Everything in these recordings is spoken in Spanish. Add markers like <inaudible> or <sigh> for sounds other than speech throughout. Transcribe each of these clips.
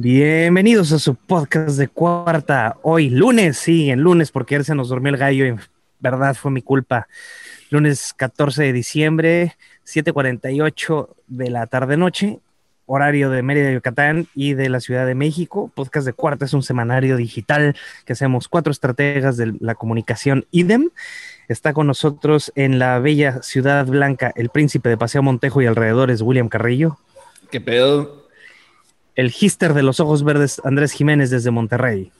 Bienvenidos a su podcast de cuarta. Hoy, lunes, sí, en lunes, porque ayer se nos durmió el gallo y en verdad fue mi culpa. Lunes 14 de diciembre, 7:48 de la tarde-noche, horario de Mérida, Yucatán y de la Ciudad de México. Podcast de cuarta es un semanario digital que hacemos cuatro estrategas de la comunicación IDEM. Está con nosotros en la bella Ciudad Blanca el príncipe de Paseo Montejo y alrededores, William Carrillo. ¿Qué pedo? El hister de los ojos verdes Andrés Jiménez desde Monterrey.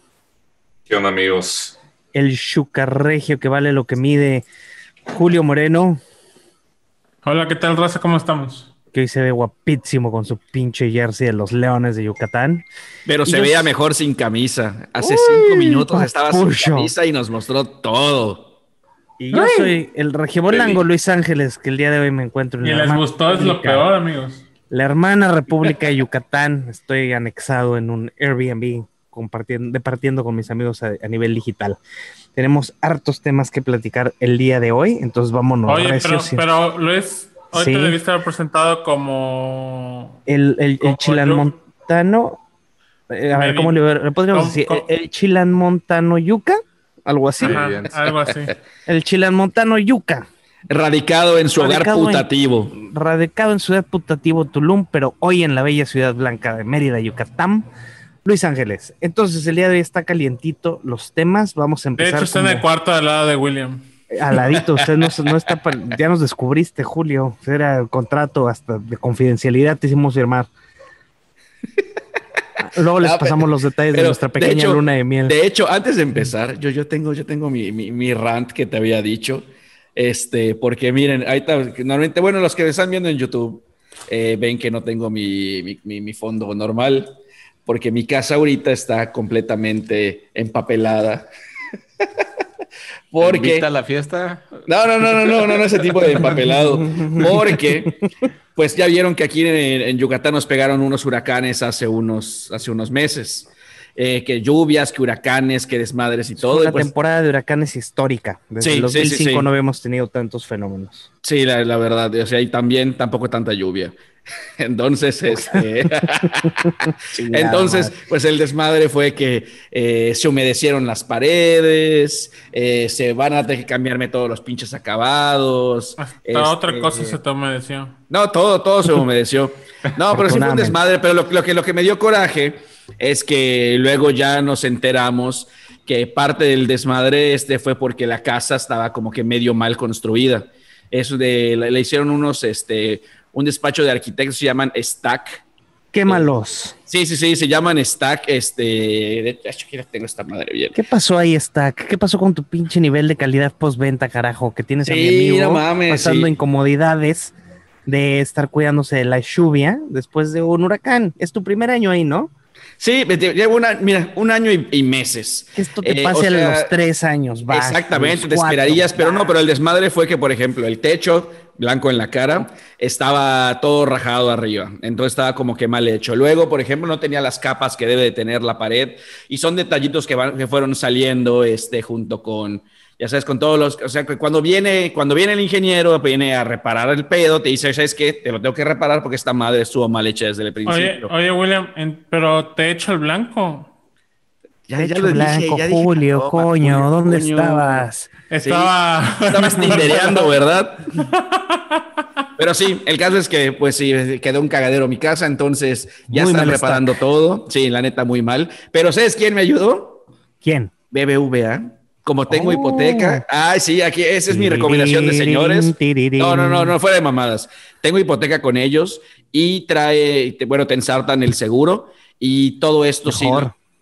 ¿Qué onda, amigos? El chucarregio que vale lo que mide Julio Moreno. Hola, ¿qué tal, raza? ¿Cómo estamos? Que hoy se ve guapísimo con su pinche jersey de los Leones de Yucatán. Pero se veía mejor sin camisa. Hace cinco minutos estaba sin camisa y nos mostró todo. Y yo soy el regibolango Luis Ángeles, que el día de hoy me encuentro en Y les gustó, es lo peor, amigos la hermana República de Yucatán. Estoy anexado en un Airbnb compartiendo, departiendo con mis amigos a, nivel digital. Tenemos hartos temas que platicar el día de hoy, entonces vámonos. Oye, pero, Luis, hoy te debiste haber presentado como... El, el, el Montano. Eh, a ver, ¿cómo le, podríamos decir? ¿El Chilan Montano Yuca? Algo así. algo así. <laughs> El Chilan Montano Yuca. Radicado en su hogar putativo. radicado en su hogar putativo Tulum, pero hoy en la bella ciudad blanca de Mérida, Yucatán. Luis Ángeles, entonces el día de hoy está calientito los temas. Vamos a empezar. De hecho, está en el cuarto al lado de William. Al ladito, usted no, <laughs> no está. Ya nos descubriste, Julio. Era el contrato hasta de confidencialidad, te hicimos firmar. Luego les pasamos los detalles de nuestra pequeña luna de miel. De hecho, antes de empezar, yo, yo tengo, yo tengo mi, mi, mi rant que te había dicho. Este, porque miren, ahí está, normalmente, bueno, los que me están viendo en YouTube eh, ven que no tengo mi, mi, mi, fondo normal, porque mi casa ahorita está completamente empapelada. <laughs> porque... ¿Invita a la fiesta? No, no, no, no, no, no, no, ese tipo de empapelado. Porque, pues ya vieron que aquí en, en Yucatán nos pegaron unos huracanes hace unos, hace unos meses. Eh, que lluvias, que huracanes, que desmadres y todo. La pues temporada de huracanes histórica. Desde el 2005 no habíamos tenido tantos fenómenos. Sí, la, la, verdad. O sea, y también tampoco tanta lluvia. <laughs> Entonces, este... <laughs> Entonces, pues el desmadre fue que eh, se humedecieron las paredes, eh, se van a tener que cambiarme todos los pinches acabados. Hasta otra este, cosa se te humedeció. No, todo, todo se <laughs> humedeció. No, pero sí fue un desmadre. Pero lo, que, lo que me dio coraje es que luego ya nos enteramos que parte del desmadre este fue porque la casa estaba como que medio mal construida. Eso de, le, hicieron unos, este, un despacho de arquitectos, se llaman Stack. Quémalos. Sí, sí, sí, se llaman Stack. Este, de hecho, tengo esta madre bien. ¿Qué pasó ahí, Stack? ¿Qué pasó con tu pinche nivel de calidad postventa, carajo? Que tienes a mi amigo pasando incomodidades de estar cuidándose de la lluvia después de un huracán. Es tu primer año ahí, ¿no? Sí, llevo una, mira, un año y, meses. esto te eh, pase a los tres años. Exactamente, te esperarías, pero no, pero el desmadre fue que, por ejemplo, el techo blanco en la cara estaba todo rajado arriba, entonces estaba como que mal hecho. Luego, por ejemplo, no tenía las capas que debe de tener la pared y son detallitos que, van, que fueron saliendo este, junto con ya sabes, con todos los, o sea, que cuando viene, cuando viene el ingeniero, viene a reparar el pedo, te dice, ¿sabes qué? Te lo tengo que reparar porque esta madre estuvo mal hecha desde el principio. Oye, William, pero te he hecho el blanco. Ya, ya lo blanco, dije, Julio, coño, ¿dónde estabas? Estaba... estabas <laughs> tindereando, ¿verdad? <laughs> Pero sí, el caso es que, pues sí, quedó un cagadero mi casa, entonces ya están reparando todo. Sí, la neta, muy mal. Pero ¿sabes quién me ayudó? ¿Quién? BBVA como tengo hipoteca. Oh. Ay, sí, aquí esa es mi recomendación de señores. No, no, no, no fuera de mamadas. Tengo hipoteca con ellos y trae, bueno, te ensartan el seguro y todo esto sí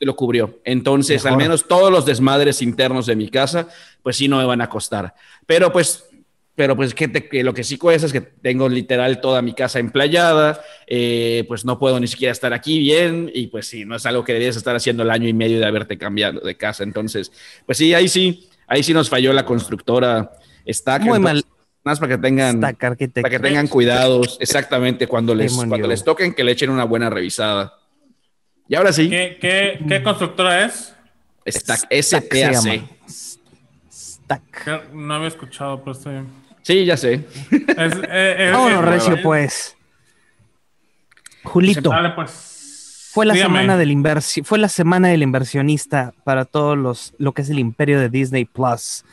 lo, cubrió. Entonces, al menos todos los desmadres internos de mi casa, pues sí no me van a costar. Pero pues pero pues que, lo que sí cuesta es que tengo literal toda mi casa emplayada, eh, pues no puedo ni siquiera estar aquí bien y pues sí, no es algo que deberías estar haciendo el año y medio de haberte cambiado de casa. Entonces, pues sí, ahí sí, ahí sí nos falló la constructora Stack. Muy mal. Más para que tengan, para que tengan cuidados exactamente cuando les, cuando les toquen que le echen una buena revisada. Y ahora sí. ¿Qué, qué, constructora es? Stack, STAC. Stack. No había escuchado, pero estoy bien. Sí, ya sé. Es, <laughs> Recio, pues. Julito. Dale, pues. fue la semana del inversión, fue la semana del inversionista para todos los lo que es el imperio de Disney Plus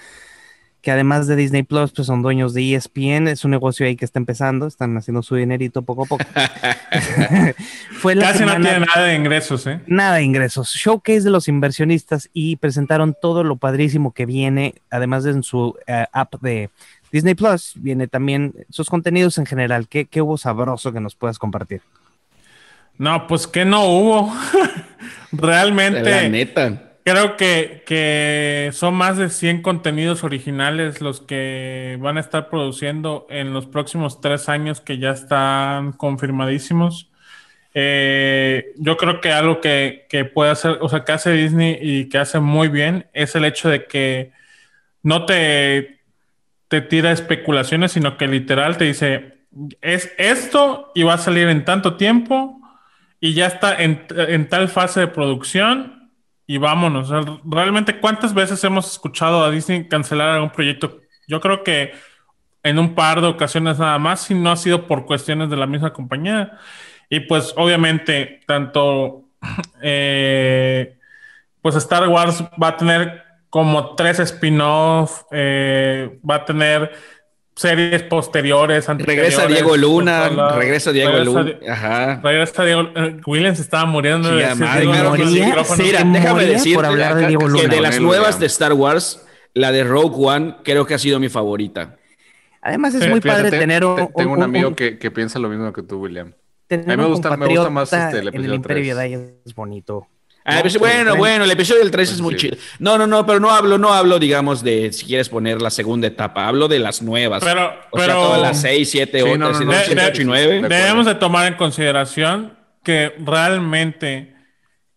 que además de Disney Plus, pues son dueños de ESPN, es un negocio ahí que está empezando, están haciendo su dinerito poco a poco. <laughs> Fue Casi no tiene nada de ingresos, ¿eh? Nada de ingresos. Showcase de los inversionistas y presentaron todo lo padrísimo que viene, además de en su eh, app de Disney Plus, viene también sus contenidos en general. ¿Qué, ¿Qué hubo sabroso que nos puedas compartir? No, pues que no hubo. <laughs> Realmente. La neta Creo que, son más de 100 contenidos originales los que van a estar produciendo en los próximos tres años que ya están confirmadísimos. Eh, yo creo que algo que, puede hacer, o sea, que hace Disney y que hace muy bien es el hecho de que no te, te tira especulaciones, sino que literal te dice, es esto y va a salir en tanto tiempo y ya está en, en tal fase de producción y vámonos. realmente, ¿cuántas veces hemos escuchado a Disney cancelar algún proyecto? Yo creo que en un par de ocasiones nada más, si no ha sido por cuestiones de la misma compañía. Y pues obviamente, tanto <clears throat> eh, pues Star Wars va a tener como tres spin-off, eh, va a tener series posteriores. Regresa Diego Luna, regresa Diego Luna. Ajá. Regresa Diego eh, Williams estaba muriendo de déjame decir que de las nuevas de Star Wars, la de Rogue One creo que ha sido mi favorita. Además es muy padre tener un, tengo un, amigo que, que, piensa lo mismo que tú, William. A mí me gusta, me gusta más este, el episodio el 3. es bonito. Ah, pues, bueno, bueno, el episodio del 3 es muy chido. No, no, no, pero no hablo, no hablo, digamos, de si quieres poner la segunda etapa, hablo de las nuevas. Pero, o sea, todas las 6, 7, 8, y 9. Debemos de tomar en consideración que realmente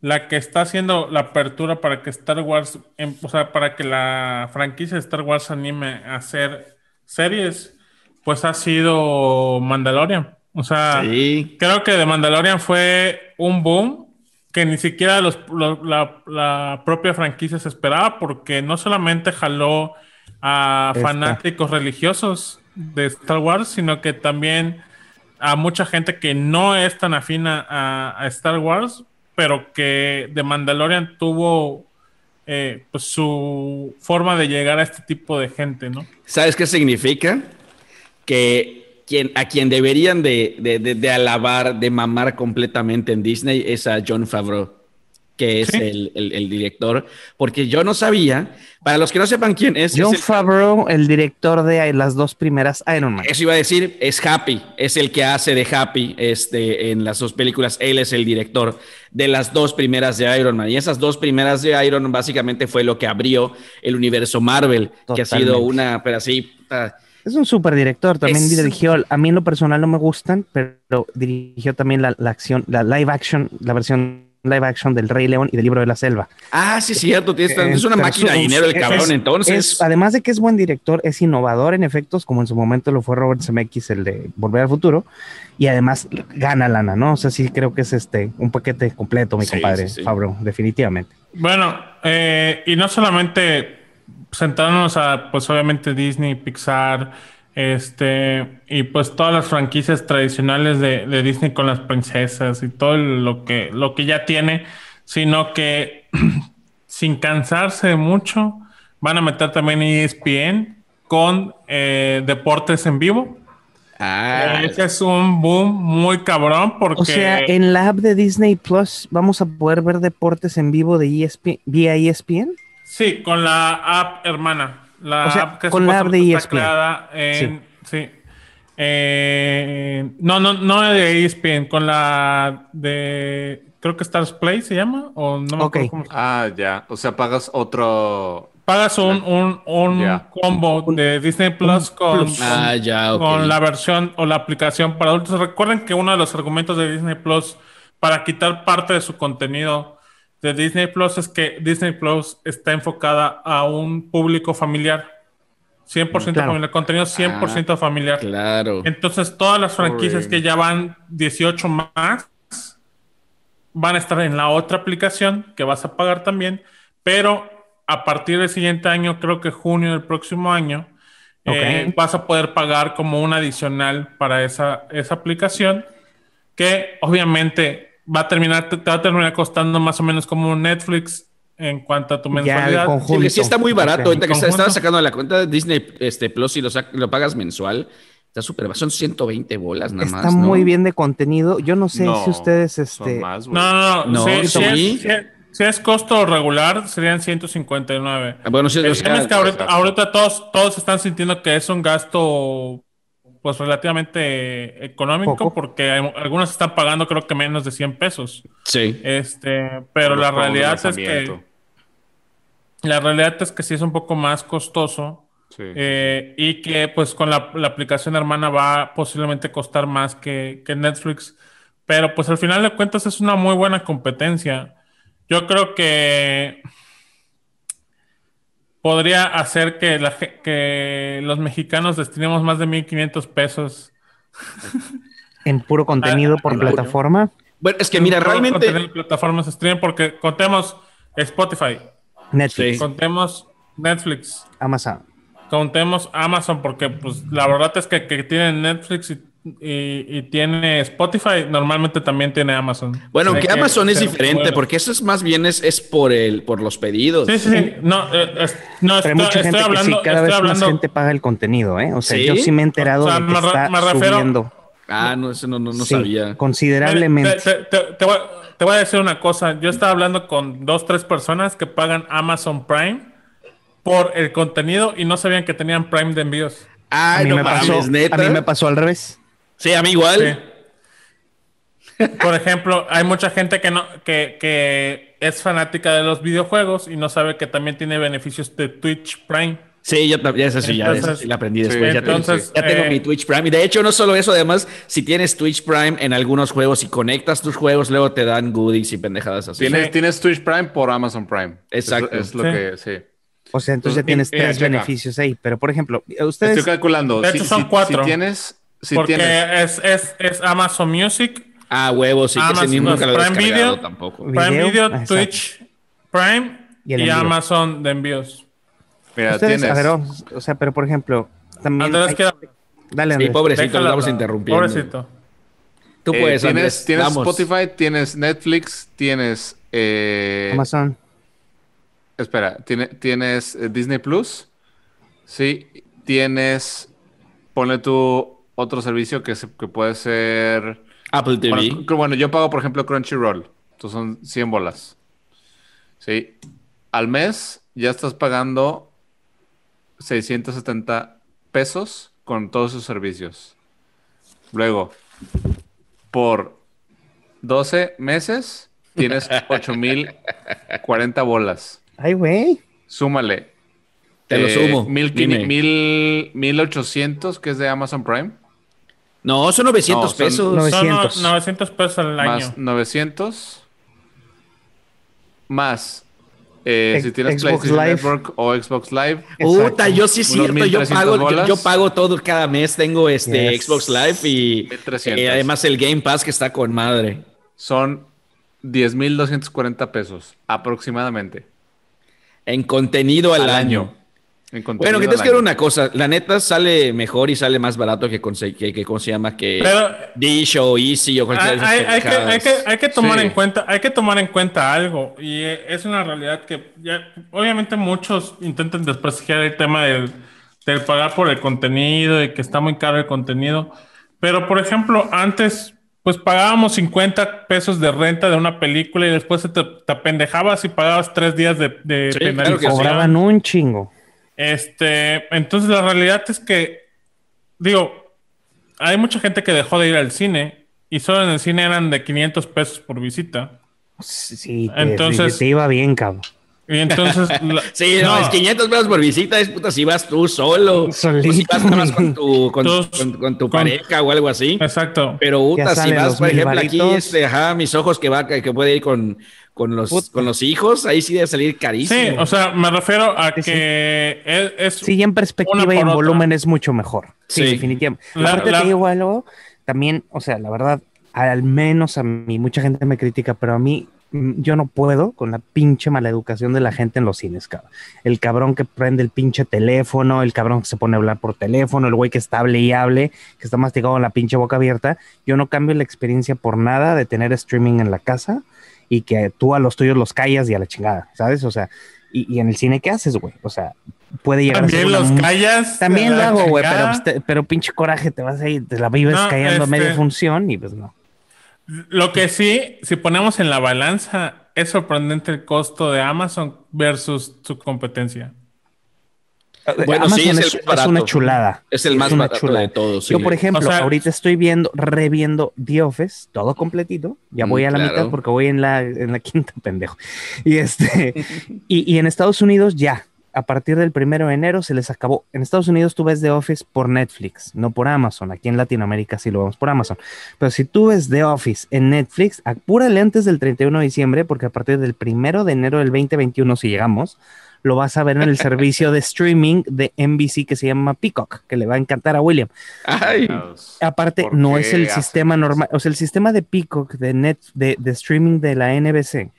la que está haciendo la apertura para que Star Wars, em, o sea, para que la franquicia de Star Wars anime a hacer series, pues ha sido Mandalorian. O sea, creo que de Mandalorian fue un boom que ni siquiera la, propia franquicia se esperaba, porque no solamente jaló a fanáticos religiosos de Star Wars, sino que también a mucha gente que no es tan afina a, Star Wars, pero que de Mandalorian tuvo eh, pues, su forma de llegar a este tipo de gente, ¿no? ¿Sabes qué significa? Que a quien deberían de, alabar, de mamar completamente en Disney es a John Favreau, que es el, director, porque yo no sabía, para los que no sepan quién es. John Favreau, el director de las dos primeras Iron Man. Eso iba a decir, es Happy, es el que hace de Happy este, en las dos películas, él es el director de las dos primeras de Iron Man, y esas dos primeras de Iron Man básicamente fue lo que abrió el universo Marvel, que ha sido una, pero así... Es un super director, también dirigió, a mí en lo personal no me gustan, pero dirigió también la, acción, la live action, la versión live action del Rey León y del Libro de la Selva. Ah, sí, cierto, es una máquina de dinero el cabrón, entonces. además de que es buen director, es innovador en efectos, como en su momento lo fue Robert Zemeckis, el de Volver al Futuro, y además gana lana, ¿no? O sea, sí creo que es este un paquete completo, mi compadre, Fabro, definitivamente. Bueno, eh, y no solamente centrarnos a, pues obviamente Disney, Pixar, este, y pues todas las franquicias tradicionales de, Disney con las princesas y todo lo que, lo que ya tiene, sino que <clears throat> sin cansarse mucho, van a meter también ESPN con eh, deportes en vivo. Ah. Ese es un boom muy cabrón porque... O sea, en la app de Disney Plus vamos a poder ver deportes en vivo de ESPN, vía ESPN. Sí, con la app hermana. La app que con la app de ESPN. En, sí. Eh, no, no, no de ESPN, con la de. Creo que Stars Play se llama. O no me acuerdo cómo Ah, ya. O sea, pagas otro. Pagas un, un, un combo de Disney Plus con, ah, ya, con la versión o la aplicación para adultos. Recuerden que uno de los argumentos de Disney Plus para quitar parte de su contenido de Disney Plus es que Disney Plus está enfocada a un público familiar. 100% familiar, contenido 100% ah, familiar. Claro. Entonces, todas las franquicias que ya van 18 más van a estar en la otra aplicación que vas a pagar también, pero a partir del siguiente año, creo que junio del próximo año, eh, vas a poder pagar como un adicional para esa, esa aplicación que obviamente va a terminar, te, va a terminar costando más o menos como Netflix en cuanto a tu mensualidad. Sí, sí, está muy barato. Ahorita que estaba sacando la cuenta de Disney este, Plus y lo, lo pagas mensual. Está súper, son 120 bolas nada más. Está muy bien de contenido. Yo no sé si ustedes. Este... no, no, no. no si, si, es, costo regular, serían 159. Ah, bueno, sí, El tema es que ahorita, todos, todos están sintiendo que es un gasto pues relativamente económico porque algunos están pagando creo que menos de 100 pesos. Sí. Este, pero la realidad es que la realidad es que sí es un poco más costoso eh, y que pues con la, aplicación hermana va posiblemente costar más que, que, Netflix, pero pues al final de cuentas es una muy buena competencia. Yo creo que podría hacer que, la, que los mexicanos destinemos más de 1.500 pesos. ¿En puro contenido por plataforma? Bueno, es que mira, realmente... plataformas stream porque contemos Spotify. Netflix. Contemos Netflix. Amazon. Contemos Amazon porque pues la verdad es que, que tienen Netflix y y, tiene Spotify, normalmente también tiene Amazon. Bueno, aunque Amazon es diferente, porque eso es más bien es, es por el por los pedidos. Sí, sí, sí. No, eh, no Pero mucha gente hablando, cada vez más gente paga el contenido, ¿eh? O sea, yo sí me he enterado de que me, está subiendo. Ah, no, eso no, no, no sabía. Considerablemente. Te, voy, te, voy, a decir una cosa. Yo estaba hablando con dos, tres personas que pagan Amazon Prime por el contenido y no sabían que tenían Prime de envíos. a mí, me, pasó, a mí me pasó al revés. Sí, a mí igual. Por ejemplo, hay mucha gente que no, que, que es fanática de los videojuegos y no sabe que también tiene beneficios de Twitch Prime. Sí, yo también, eso sí, ya, la aprendí después. ya, entonces, tengo, ya tengo mi eh, Twitch Prime. Y de hecho, no solo eso, además, si tienes Twitch Prime en algunos juegos y conectas tus juegos, luego te dan goodies y pendejadas así. Tienes, tienes Twitch Prime por Amazon Prime. Exacto. Es, lo que, sí. O sea, entonces ya tienes tres beneficios ahí. Pero, por ejemplo, ustedes... Estoy calculando. De hecho, son cuatro. Si tienes porque es, es, es, Amazon Music. Ah, huevos, sí, Amazon, que nunca lo Prime Video, tampoco. Prime Video, Twitch, Prime y, Amazon de envíos. Mira, tienes... a ver, o sea, pero por ejemplo, también. Andrés, hay... queda... Dale, Andrés. Sí, pobrecito, lo estamos interrumpiendo. Pobrecito. Tú eh, puedes, tienes, tienes Spotify, tienes Netflix, tienes. Eh... Amazon. Espera, ¿tiene, tienes eh, Disney Plus. Sí, tienes. Ponle tu otro servicio que, que puede ser... Apple TV. Bueno, yo pago, por ejemplo, Crunchyroll. Entonces son 100 bolas. ¿Sí? Al mes ya estás pagando 670 pesos con todos sus servicios. Luego, por 12 meses, tienes <laughs> 8040 bolas. Ay, güey. Súmale. Te lo sumo. Mil, mil, 1800, que es de Amazon Prime. No, son 900 pesos. 900. Son 900 pesos al año. Más 900. Más. Eh, si tienes PlayStation Network o Xbox Live. Puta, yo sí cierto, yo pago, yo, pago todo cada mes, tengo este Xbox Live y eh, además el Game Pass que está con madre. Son 10.240 pesos aproximadamente. En contenido al, año. Bueno, que te quiero una cosa, la neta sale mejor y sale más barato que, que, que ¿cómo se llama? Que Dish o Easy o cualquier hay, hay, que, hay, que, hay que tomar en cuenta, hay que tomar en cuenta algo y es una realidad que ya, obviamente muchos intentan desprestigiar el tema del, del pagar por el contenido y que está muy caro el contenido, pero por ejemplo, antes pues pagábamos 50 pesos de renta de una película y después te, te apendejabas y pagabas tres días de, de penalización. Cobraban un chingo. Este, entonces la realidad es que, digo, hay mucha gente que dejó de ir al cine y solo en el cine eran de 500 pesos por visita. Sí, entonces te iba bien, cabrón. Y entonces. <laughs> sí, no, es 500 pesos por visita, es puta si vas tú solo. Solito. si vas nada más con tu, con, tu pareja o algo así. Exacto. Pero puta, si vas, por ejemplo, aquí, este, ajá, mis ojos que va, que puede ir con, con los, con los hijos, ahí sí debe salir carísimo. Sí, o sea, me refiero a que es, Sí, en perspectiva y en volumen es mucho mejor. Sí, definitivamente. Aparte te digo algo, también, o sea, la verdad, al menos a mí, mucha gente me critica, pero a mí yo no puedo con la pinche maleducación de la gente en los cines, cabrón. El cabrón que prende el pinche teléfono, el cabrón que se pone a hablar por teléfono, el güey que está hable y hable, que está masticado con la pinche boca abierta. Yo no cambio la experiencia por nada de tener streaming en la casa y que tú a los tuyos los callas y a la chingada, ¿sabes? O sea, y, en el cine, ¿qué haces, güey? O sea, puede llegar También a ser los callas. También lo hago, güey, pero, pero, pinche coraje, te vas ahí, te la vives callando a media este, función y pues no. Lo que sí, si ponemos en la balanza, es sorprendente el costo de Amazon versus su competencia. Bueno, sí, es, una chulada. Es el más barato de todos. Yo, por ejemplo, ahorita estoy viendo, reviendo The Office, todo completito. Ya voy a la mitad porque voy en la, en la <laughs> quinta, pendejo. Y este, <laughs> y, y en Estados Unidos ya, a partir del primero de enero se les acabó. En Estados Unidos tú ves The Office por Netflix, no por Amazon. Aquí en Latinoamérica sí lo vemos por Amazon. Pero si tú ves The Office en Netflix, apúrale antes del 31 de diciembre, porque a partir del primero de enero del 2021, si llegamos, lo vas a ver en el servicio de streaming de NBC que se llama Peacock, que le va a encantar a William. Aparte, no es el sistema normal, o sea, el sistema de Peacock de, net, de, streaming de la NBC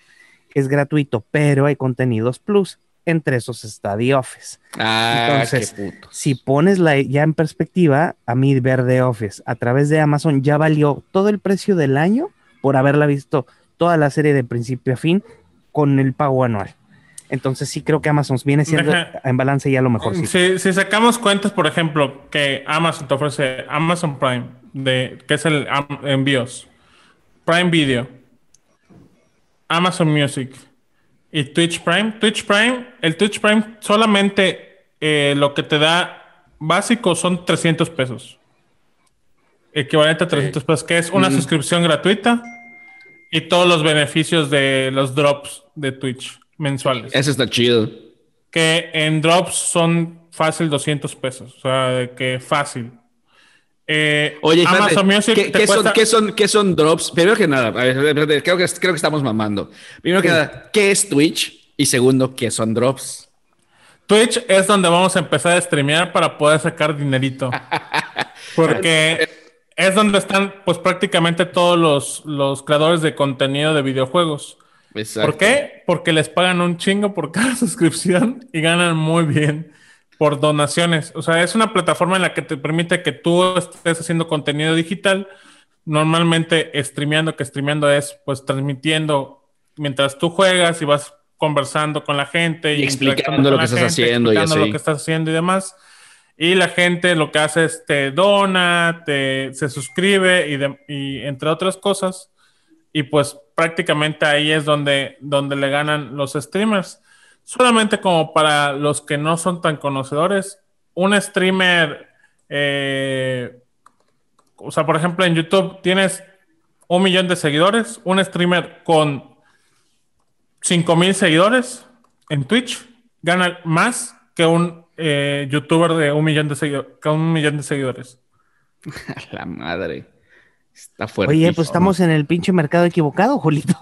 es gratuito, pero hay contenidos plus. Entre esos está The Office. Ah, Entonces, si pones la, ya en perspectiva, a mí ver The Office a través de Amazon ya valió todo el precio del año por haberla visto toda la serie de principio a fin con el pago anual. Entonces sí creo que Amazon viene siendo en balance ya lo mejor. Si, sacamos cuentas, por ejemplo, que Amazon te ofrece Amazon Prime, de, que es el envíos, Prime Video, Amazon Music y Twitch Prime. Twitch Prime, el Twitch Prime solamente eh, lo que te da básico son 300 pesos. Equivalente a 300 pesos, que es una suscripción gratuita y todos los beneficios de los drops de Twitch mensuales. Eso está chido. Que en drops son fácil 200 pesos. O sea, que fácil. Eh, Oye, Amazon Music ¿qué, son, ¿qué, son, ¿qué, son, drops? Primero que nada, creo, que, creo que estamos mamando. Primero que nada, ¿qué es Twitch? Y segundo, ¿qué son drops? Twitch es donde vamos a empezar a streamear para poder sacar dinerito. <laughs> Porque es donde están, pues, prácticamente todos los, los creadores de contenido de videojuegos. ¿Por qué? Porque les pagan un chingo por cada <laughs> suscripción y ganan muy bien por donaciones. O sea, es una plataforma en la que te permite que tú estés haciendo contenido digital, normalmente streameando, que streameando es pues transmitiendo mientras tú juegas y vas conversando con la gente y, explicando lo que estás haciendo y lo que estás haciendo y demás. Y la gente lo que hace es te dona, te, se suscribe y, y entre otras cosas. Y pues prácticamente ahí es donde, donde le ganan los streamers. Solamente como para los que no son tan conocedores, un streamer, eh, o sea, por ejemplo, en YouTube tienes un millón de seguidores, un streamer con cinco mil seguidores en Twitch gana más que un eh, youtuber de un millón de, seguidores, un millón de seguidores. <laughs> La madre. Está fuerte. Oye, pues estamos en el pinche mercado equivocado, Julito.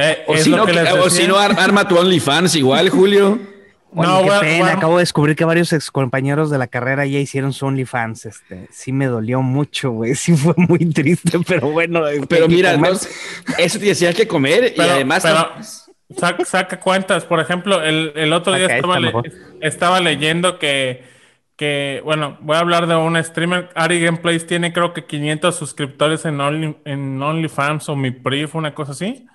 Eh, <laughs> o, si no, o, si no, arma tu OnlyFans igual, Julio. <laughs> no, qué pena. Acabo de descubrir que varios ex compañeros de la carrera ya hicieron su OnlyFans. Este, sí me dolió mucho, güey. <laughs> Sí fue muy triste, pero bueno. Pero mira, eso te decía que comer y además. saca, cuentas. Por ejemplo, el, otro día estaba leyendo que que, bueno, voy a hablar de un streamer. Ari Gameplays tiene creo que 500 suscriptores en, Only, en OnlyFans o mi Prif, una cosa así.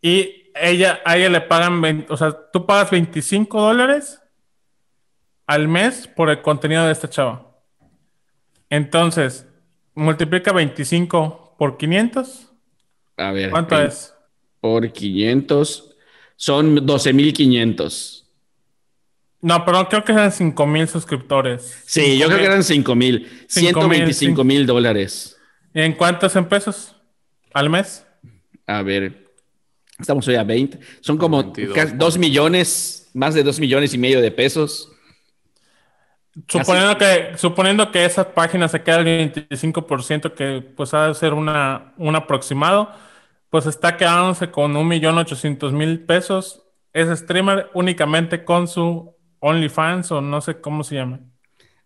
Y ella, a ella le pagan, o sea, tú pagas 25 dólares al mes por el contenido de esta chava. Entonces, multiplica 25 por 500. A ver. ¿Cuánto es? Por 500 son 12.500. No, pero creo que eran 5 mil suscriptores. Sí, yo creo que eran 5 mil. 125 mil dólares. ¿Y en cuántos en pesos al mes? A ver, estamos hoy a 20. Son como 2 millones, más de 2 millones y medio de pesos. Suponiendo que, suponiendo que esa página se queda el 25%, que pues ha de ser una, un aproximado, pues está quedándose con 1.800.000 pesos ese streamer únicamente con su OnlyFans o no sé cómo se llama.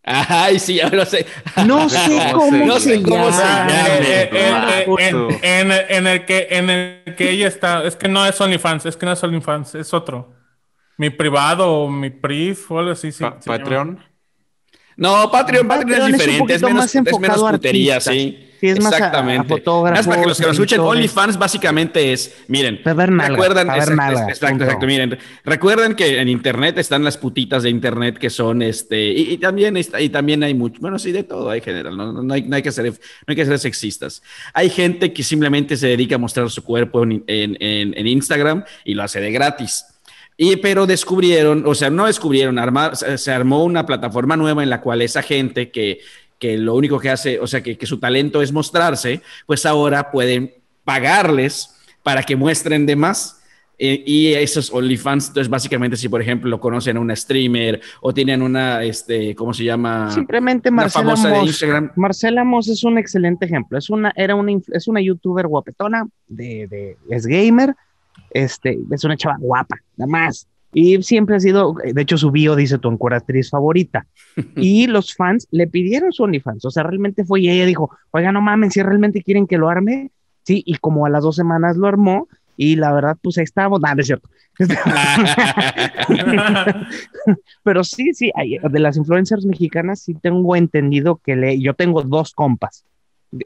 Ay, sí, ya lo sé. No <laughs> sé cómo, no sé cómo se llama. En, el que, en el que ella está, es que no es OnlyFans, es que no es OnlyFans, es otro. Mi privado o mi PRIF o algo así. Sí, Patreon. No, Patreon, Patreon, es diferente, es, menos, es menos putería, sí. Sí, es Exactamente. Más, a, para que los que nos escuchen, OnlyFans básicamente es, miren, exacto, exacto, miren, recuerden que en internet están las putitas de internet que son, este, y, también está, y también hay mucho, bueno, sí, de todo hay general, no, no, hay, no, hay, que ser, no hay que ser sexistas. Hay gente que simplemente se dedica a mostrar su cuerpo en, en, en Instagram y lo hace de gratis. Y pero descubrieron, o sea, no descubrieron, armar, se armó una plataforma nueva en la cual esa gente que, que lo único que hace, o sea, que, que, su talento es mostrarse, pues ahora pueden pagarles para que muestren de más. Eh, y esos OnlyFans, entonces básicamente si por ejemplo lo conocen a una streamer o tienen una, este, ¿cómo se llama? Simplemente Marcela Moss. Marcela Moss es un excelente ejemplo. Es una, era una, es una youtuber guapetona, de, de, es gamer, este, es una chava guapa, nada más. Y siempre ha sido, de hecho su bio dice tu actriz favorita. <laughs> y los fans le pidieron su OnlyFans, o sea, realmente fue y ella dijo, oiga, no mames, si realmente quieren que lo arme, sí, y como a las dos semanas lo armó, y la verdad, pues ahí estábamos, nada, es cierto. <laughs> Pero sí, sí, de las influencers mexicanas sí tengo entendido que le, yo tengo dos compas,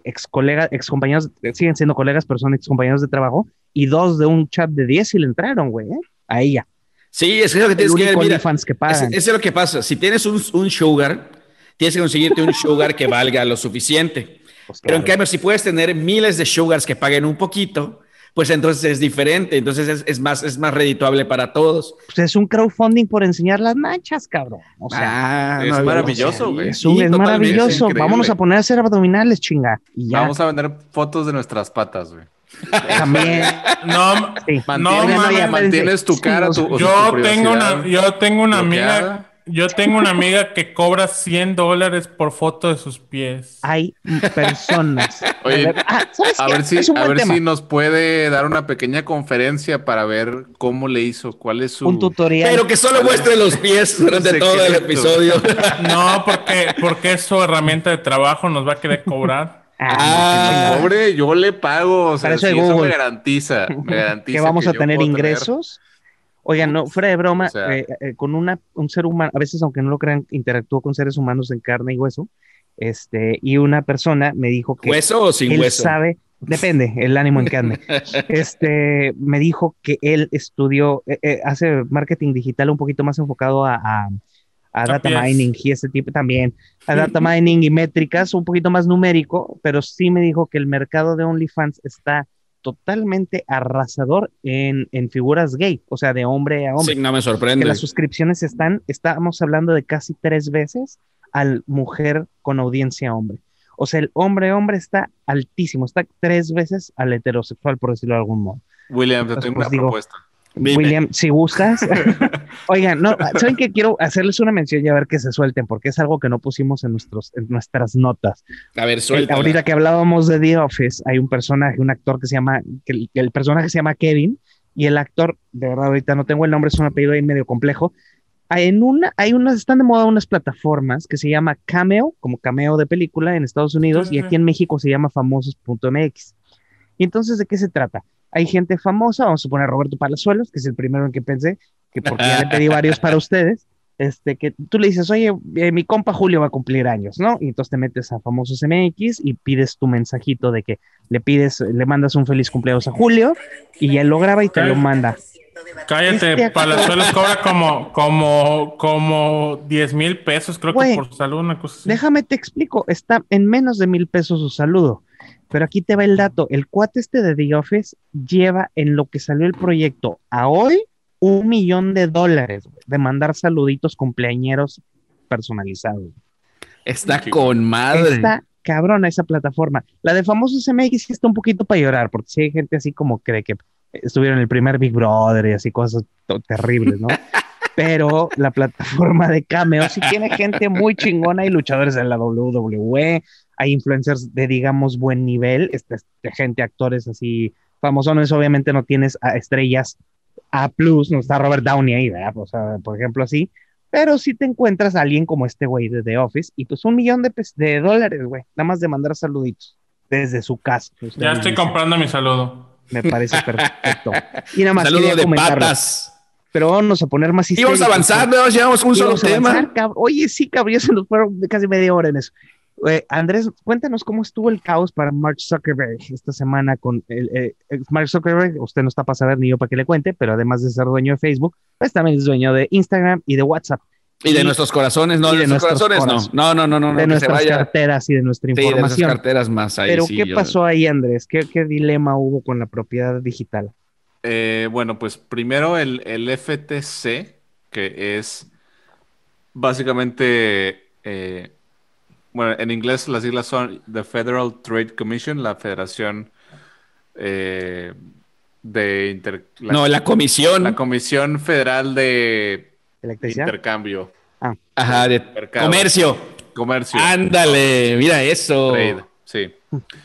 ex colegas, ex compañeros, siguen siendo colegas, pero son ex compañeros de trabajo, y dos de un chat de 10 y le entraron, güey, ¿eh? a ella. Sí, es lo que tienes que ver. Mira, que pagan. Es, es, lo que pasa. Si tienes un, un, sugar, tienes que conseguirte un sugar que valga lo suficiente. Pues Pero en cambio, si puedes tener miles de sugars que paguen un poquito, pues entonces es diferente. Entonces es, es más, es más redituable para todos. Pues es un crowdfunding por enseñar las manchas, cabrón. O sea, ah, es maravilloso, güey. Es, es maravilloso. Vámonos a poner a hacer abdominales, chinga. Y ya. Vamos a vender fotos de nuestras patas, güey. También. No, mantienes, mantienes tu cara. Tu, yo, tengo una, yo tengo una amiga. Yo tengo una amiga que cobra 100 dólares por foto de sus pies. Hay personas. <laughs> Oye, ah, a ver, si, a ver si nos puede dar una pequeña conferencia para ver cómo le hizo, cuál es su... Un tutorial. Pero que solo muestre los pies durante todo el episodio. <laughs> <laughs> No, porque, porque es su herramienta de trabajo, nos va a querer cobrar. Ah, pobre, yo le pago. O sea, eso, me garantiza, me <laughs> garantiza que vamos a tener ingresos. Oigan, no, fuera de broma, eh, eh, con una, un ser humano, a veces aunque no lo crean, interactúo con seres humanos en carne y hueso, este, y una persona me dijo que... ¿Hueso o sin él hueso? sabe, depende, el ánimo en carne. <laughs> este, me dijo que él estudió, eh, hace marketing digital un poquito más enfocado a a data mining y ese tipo también, a data mining y métricas, un poquito más numérico, pero sí me dijo que el mercado de OnlyFans está totalmente arrasador en, en figuras gay, o sea, de hombre a hombre. Sí, no me sorprende. Que las suscripciones están, estamos hablando de casi tres veces al mujer con audiencia hombre. O sea, el hombre-hombre está altísimo, está tres veces al heterosexual, por decirlo de algún modo. William, te tengo pues una propuesta. William, si gustas. <laughs> Oigan, no, ¿saben que quiero hacerles una mención y a ver que se suelten? Porque es algo que no pusimos en, nuestros, en nuestras notas. A ver, suelta. Ahorita que hablábamos de The Office, hay un personaje, un actor que se llama, que el, personaje se llama Kevin y el actor, de verdad, ahorita no tengo el nombre, es un apellido ahí medio complejo. En una, hay unas, están de moda unas plataformas que se llama Cameo, como Cameo de película en Estados Unidos, y aquí en México se llama famosos.mx. Y entonces, ¿de qué se trata? Hay gente famosa, vamos a suponer Roberto Palazuelos, que es el primero en que pensé, que porque ya le pedí varios para <laughs> ustedes, este, que tú le dices, oye, eh, mi compa Julio va a cumplir años, ¿no? Y entonces te metes a Famosos MX y pides tu mensajito de que le pides, le mandas un feliz cumpleaños a Julio y él lo graba y te lo manda. Cállate, este Palazuelos cobra como, como, como 10 mil pesos, creo que por salud, una cosa así. Déjame te explico, está en menos de mil pesos su saludo. Pero aquí te va el dato. El cuate este de The Office lleva en lo que salió el proyecto a hoy un millón de dólares de mandar saluditos cumpleañeros personalizados. Está con madre. Está cabrona esa plataforma. La de Famosos MX está un poquito para llorar, porque si hay gente así como cree que estuvieron en el primer Big Brother y así cosas terribles, ¿no? <laughs> Pero la plataforma de Cameo sí tiene gente muy chingona y luchadores de la WWE, hay influencers de, digamos, buen nivel, este, este gente, actores así famosos, obviamente no tienes a estrellas A+, no está Robert Downey ahí, ¿verdad? O sea, por ejemplo, así, Pero si te encuentras a alguien como este güey de The Office y pues un millón de, de dólares, güey, nada más de mandar saluditos desde su casa. Ya estoy comprando mi saludo. Me parece perfecto. <laughs> Y nada más Saludo de patas. Pero vamos a poner más Íbamos avanzando, llevamos un solo tema. Oye, sí, cabrón, ya se nos fueron casi media hora en eso. Eh, Andrés, cuéntanos cómo estuvo el caos para Mark Zuckerberg esta semana con el, eh, Mark Zuckerberg. Usted no está para saber ni yo para que le cuente, pero además de ser dueño de Facebook, pues también es dueño de Instagram y de WhatsApp. Y de nuestros corazones, no, de, nuestros corazones, no. No, no, no, no. De nuestras carteras y de nuestra información. Sí, de nuestras carteras más ahí. Pero, ¿qué pasó ahí, Andrés? ¿Qué, ¿Qué, dilema hubo con la propiedad digital? Eh, bueno, pues primero el, el, FTC, que es básicamente eh, bueno, en inglés las siglas son the Federal Trade Commission, la Federación eh, de Inter No, la Comisión. La Comisión Federal de Intercambio. Ah. Ajá, de comercio. Comercio. Ándale, mira eso. Trade, sí.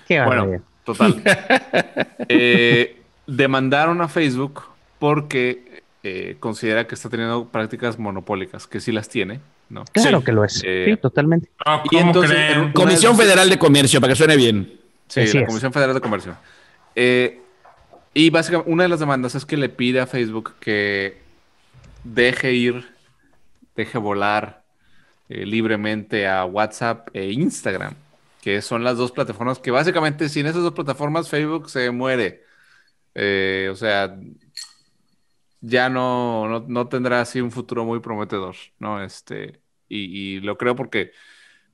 Qué bueno, total. <laughs> eh, demandaron a Facebook porque eh, considera que está teniendo prácticas monopólicas, que sí las tiene. ¿No? Claro que lo es. Eh, sí, totalmente. Ah, y entonces, Comisión Federal de Comercio, para que suene bien. Sí, la Comisión Federal de Comercio. Eh, y básicamente, una de las demandas es que le pide a Facebook que deje ir, deje volar eh, libremente a WhatsApp e Instagram, que son las dos plataformas que básicamente sin esas dos plataformas Facebook se muere. o sea, ya no, no, tendrá así un futuro muy prometedor, ¿no? Este, y, lo creo porque,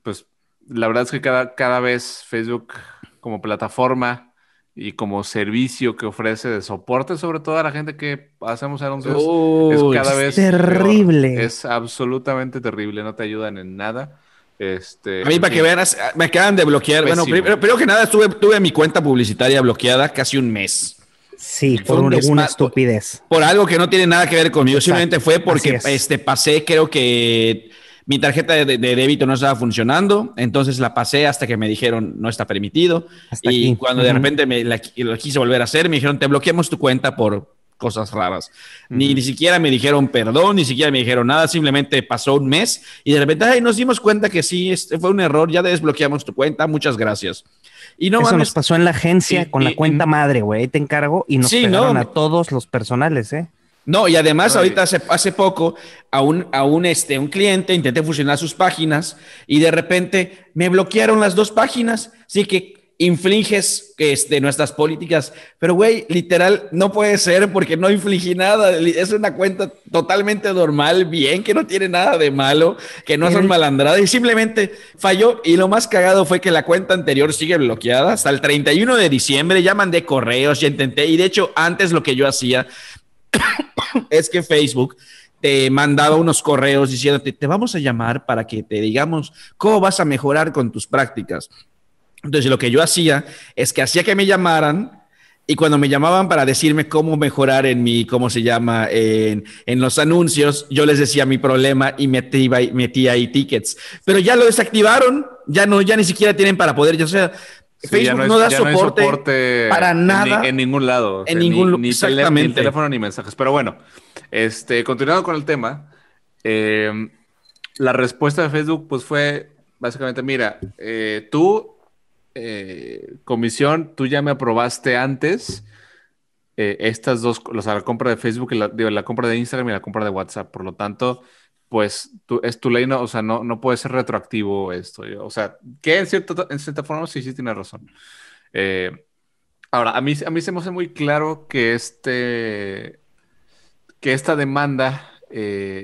pues, la verdad es que cada, cada vez Facebook como plataforma y como servicio que ofrece de soporte, sobre todo a la gente que hacemos anuncios, es cada vez terrible. Es absolutamente terrible, no te ayudan en nada. Este, a mí, para que vean, me acaban de bloquear. Bueno, primero, que nada, tuve, tuve mi cuenta publicitaria bloqueada casi un mes. Sí, por una, estupidez. Por algo que no tiene nada que ver conmigo. Simplemente fue porque este, pasé, creo que mi tarjeta de, débito no estaba funcionando, entonces la pasé hasta que me dijeron no está permitido. y cuando de repente me la, quise volver a hacer, me dijeron te bloqueamos tu cuenta por cosas raras. ni, ni siquiera me dijeron perdón, ni siquiera me dijeron nada, simplemente pasó un mes y de repente ay, nos dimos cuenta que sí, este fue un error, ya desbloqueamos tu cuenta, muchas gracias. Y no Eso nos pasó en la agencia con la cuenta madre, güey. Ahí te encargo y nos sí, a todos los personales, ¿eh? No, y además ahorita hace, hace poco a un, a un, este, un cliente intenté fusionar sus páginas y de repente me bloquearon las dos páginas. Así que infliges este, nuestras políticas. Pero, güey, literal, no puede ser porque no infligí nada. Es una cuenta totalmente normal, bien, que no tiene nada de malo, que no son malandradas y simplemente falló. Y lo más cagado fue que la cuenta anterior sigue bloqueada hasta el 31 de diciembre. Ya mandé correos, ya intenté. Y de hecho, antes lo que yo hacía <coughs> es que Facebook te mandaba unos correos diciéndote, te vamos a llamar para que te digamos cómo vas a mejorar con tus prácticas. Entonces lo que yo hacía es que hacía que me llamaran y cuando me llamaban para decirme cómo mejorar en mi, ¿cómo se llama? En, en los anuncios, yo les decía mi problema y metía, metía ahí tickets. Pero ya lo desactivaron, ya no, ya ni siquiera tienen para poder, ya, o sea, Facebook no, da soporte, para nada. En, ningún lado. En ningún ni, ni, ni, teléfono ni mensajes. Pero bueno, este, continuando con el tema, eh, la respuesta de Facebook pues fue básicamente, mira, eh, tú eh, comisión, tú ya me aprobaste antes eh, estas dos, o sea, la compra de Facebook y la, la, compra de Instagram y la compra de WhatsApp. Por lo tanto, pues tú, es tu ley, no, o sea, no, no puede ser retroactivo esto. O sea, que en, cierto, en cierta forma sí, sí tiene razón. Eh, ahora, a mí, a mí se me hace muy claro que, este, que esta demanda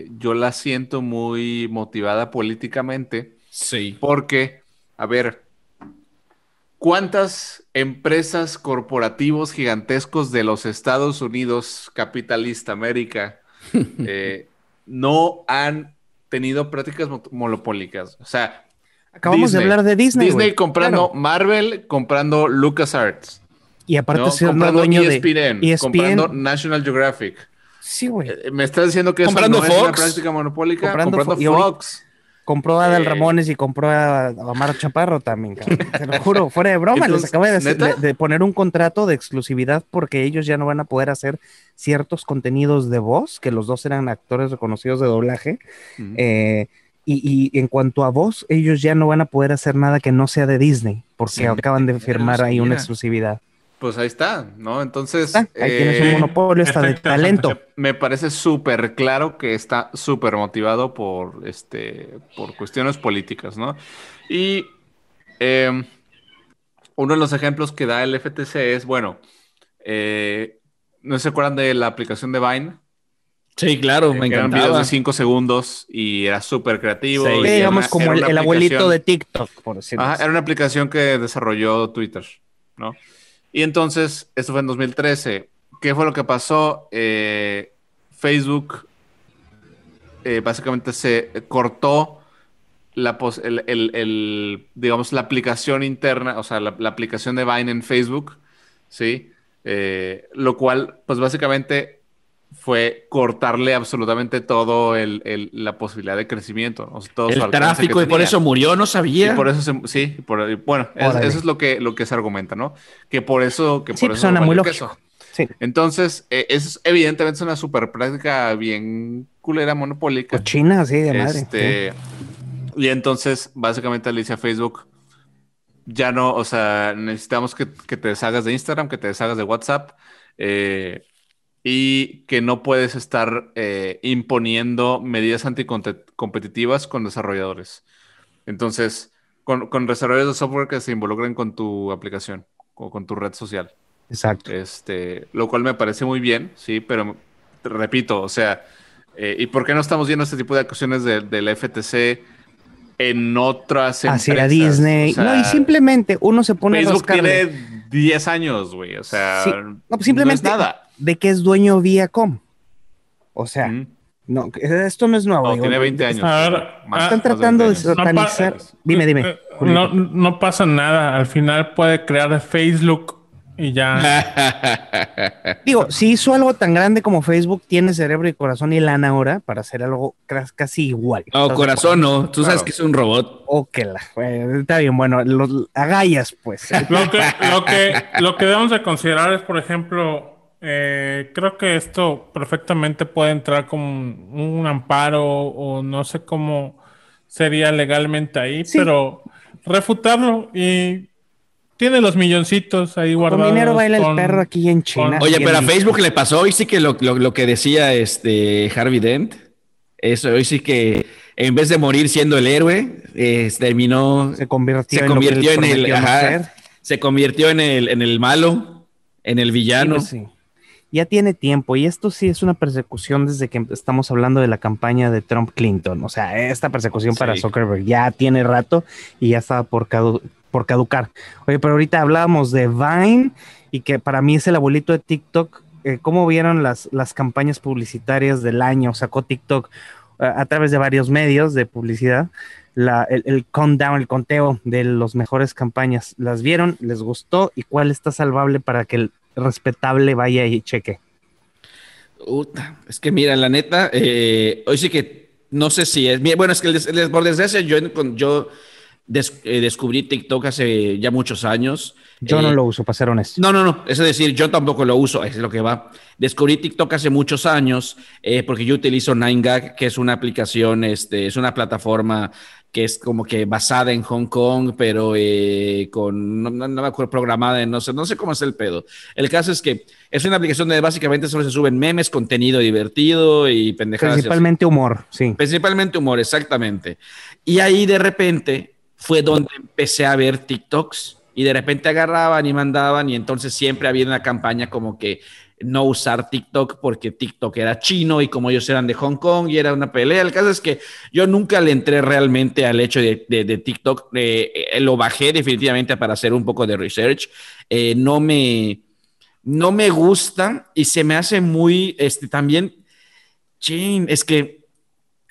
yo la siento muy motivada políticamente. Sí. Porque, a ver, ¿Cuántas empresas corporativos gigantescos de los Estados Unidos, capitalista América, <laughs> eh, no han tenido prácticas monopólicas? O sea, acabamos de hablar de Disney. Disney comprando Marvel, comprando LucasArts. Y aparte siendo dueño de ESPN, comprando National Geographic. Sí, güey. Eh, me estás diciendo que comprando eso no Fox. es una práctica monopólica, comprando, comprando Fox. Compró a Adal Ramones y compró a, Omar Chaparro también, Te lo juro, <laughs> fuera de broma, les acabo de, de, poner un contrato de exclusividad porque ellos ya no van a poder hacer ciertos contenidos de voz, que los dos eran actores reconocidos de doblaje. Eh, y, en cuanto a voz, ellos ya no van a poder hacer nada que no sea de Disney, porque acaban de <laughs> firmar ahí una exclusividad. Pues ahí está, ¿no? Entonces. ahí tienes un eh, monopolio hasta de talento. Me parece súper claro que está súper motivado por, este, por cuestiones políticas, ¿no? Y em, uno de los ejemplos que da el FTC es, bueno, eh, ¿no se acuerdan de la aplicación de Vine? Sí, claro, me encantaba. Eran videos de cinco segundos y era súper creativo. Sí, digamos como el, abuelito de TikTok, por decirlo Ajá, Era una aplicación que desarrolló Twitter, ¿no? Y entonces, esto fue en 2013. ¿Qué fue lo que pasó? Eh, Facebook eh, básicamente se cortó la, el, digamos, la aplicación interna, o sea, la, aplicación de Vine en Facebook, ¿sí? Eh, lo cual, pues básicamente fue cortarle absolutamente todo el, la posibilidad de crecimiento. todo el tráfico y por eso murió, no sabía. Y por eso sí, bueno, eso es lo que, lo que se argumenta, ¿no? Que por eso, que por eso suena muy lógico. Sí. Entonces, eh, es evidentemente una super práctica bien culera, monopólica. China, sí, de madre. Este, y entonces, básicamente le dice a Facebook, ya no, o sea, necesitamos que, que te deshagas de Instagram, que te deshagas de WhatsApp. Eh, y que no puedes estar eh, imponiendo medidas anticompetitivas con desarrolladores. Entonces, con, con, desarrolladores de software que se involucren con tu aplicación o con tu red social. Exacto. Este, lo cual me parece muy bien, sí, pero repito, o sea, eh, ¿y por qué no estamos viendo este tipo de acciones del FTC en otras empresas? Hacia Disney. no, y simplemente uno se pone Facebook tiene 10 años, güey, o sea, no, pues simplemente, nada de que es dueño Viacom. O sea, no, esto no es nuevo. No, tiene 20 años. Están tratando de satanizar. dime, dime. Eh, no, no, pasa nada. Al final puede crear Facebook y ya. <laughs> Digo, si hizo algo tan grande como Facebook, tiene cerebro y corazón y lana ahora para hacer algo casi igual. No, corazón no. Tú sabes que es un robot. Ok, está bien. Bueno, los agallas, pues. lo, que, lo, que, lo que debemos de considerar es, por ejemplo, eh, creo que esto perfectamente puede entrar como un, amparo o no sé cómo sería legalmente ahí, pero refutarlo y tiene los milloncitos ahí guardados. Con dinero baila el perro aquí en China. Oye, pero a Facebook le pasó hoy sí que lo, que decía este Harvey Dent, eso hoy sí que en vez de morir siendo el héroe, terminó se convirtió, en, el se convirtió en el en el malo, en el villano. Sí, pues ya tiene tiempo y esto sí es una persecución desde que estamos hablando de la campaña de Trump Clinton. O sea, esta persecución para Zuckerberg ya tiene rato y ya estaba por, por caducar. Oye, pero ahorita hablábamos de Vine y que para mí es el abuelito de TikTok. Eh, ¿Cómo vieron las, las campañas publicitarias del año? Sacó TikTok eh, a través de varios medios de publicidad. El, countdown, el conteo de las mejores campañas. ¿Las vieron? ¿Les gustó? ¿Y cuál está salvable para que el respetable vaya y cheque. es que mira, la neta, eh, hoy sí que no sé si es. Bueno, es que por desgracia yo eh, descubrí TikTok hace ya muchos años. Yo no eh, lo uso, para ser honesto. No, no, no. Es decir, yo tampoco lo uso, es lo que va. Descubrí TikTok hace muchos años porque yo utilizo 9gag, que es una aplicación, este, es una plataforma que es como que basada en Hong Kong, pero eh, con, no, me acuerdo, programada en, no sé, no sé cómo es el pedo. El caso es que es una aplicación donde básicamente solo se suben memes, contenido divertido y pendejadas. Principalmente humor, sí. Principalmente humor, exactamente. Y ahí de repente fue donde empecé a ver TikToks y de repente agarraban y mandaban y entonces siempre había una campaña como que no usar TikTok porque TikTok era chino y como ellos eran de Hong Kong y era una pelea. El caso es que yo nunca le entré realmente al hecho de, TikTok. Eh, eh, lo bajé definitivamente para hacer un poco de research. Eh, no, me, no me gusta y se me hace muy, este, también, es que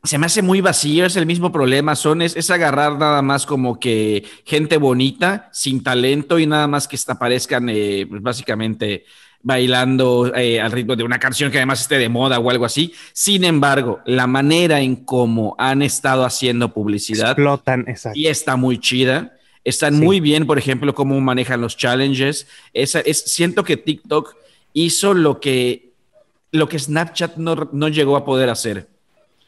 se me hace muy vacío, es el mismo problema, son, es, es, agarrar nada más como que gente bonita, sin talento y nada más que aparezcan pues básicamente bailando eh, al ritmo de una canción que además esté de moda o algo así. Sin embargo, la manera en cómo han estado haciendo publicidad explotan, exacto. y está muy chida. Están muy bien, por ejemplo, cómo manejan los challenges. Esa, es, siento que TikTok hizo lo que, lo que Snapchat no, no llegó a poder hacer.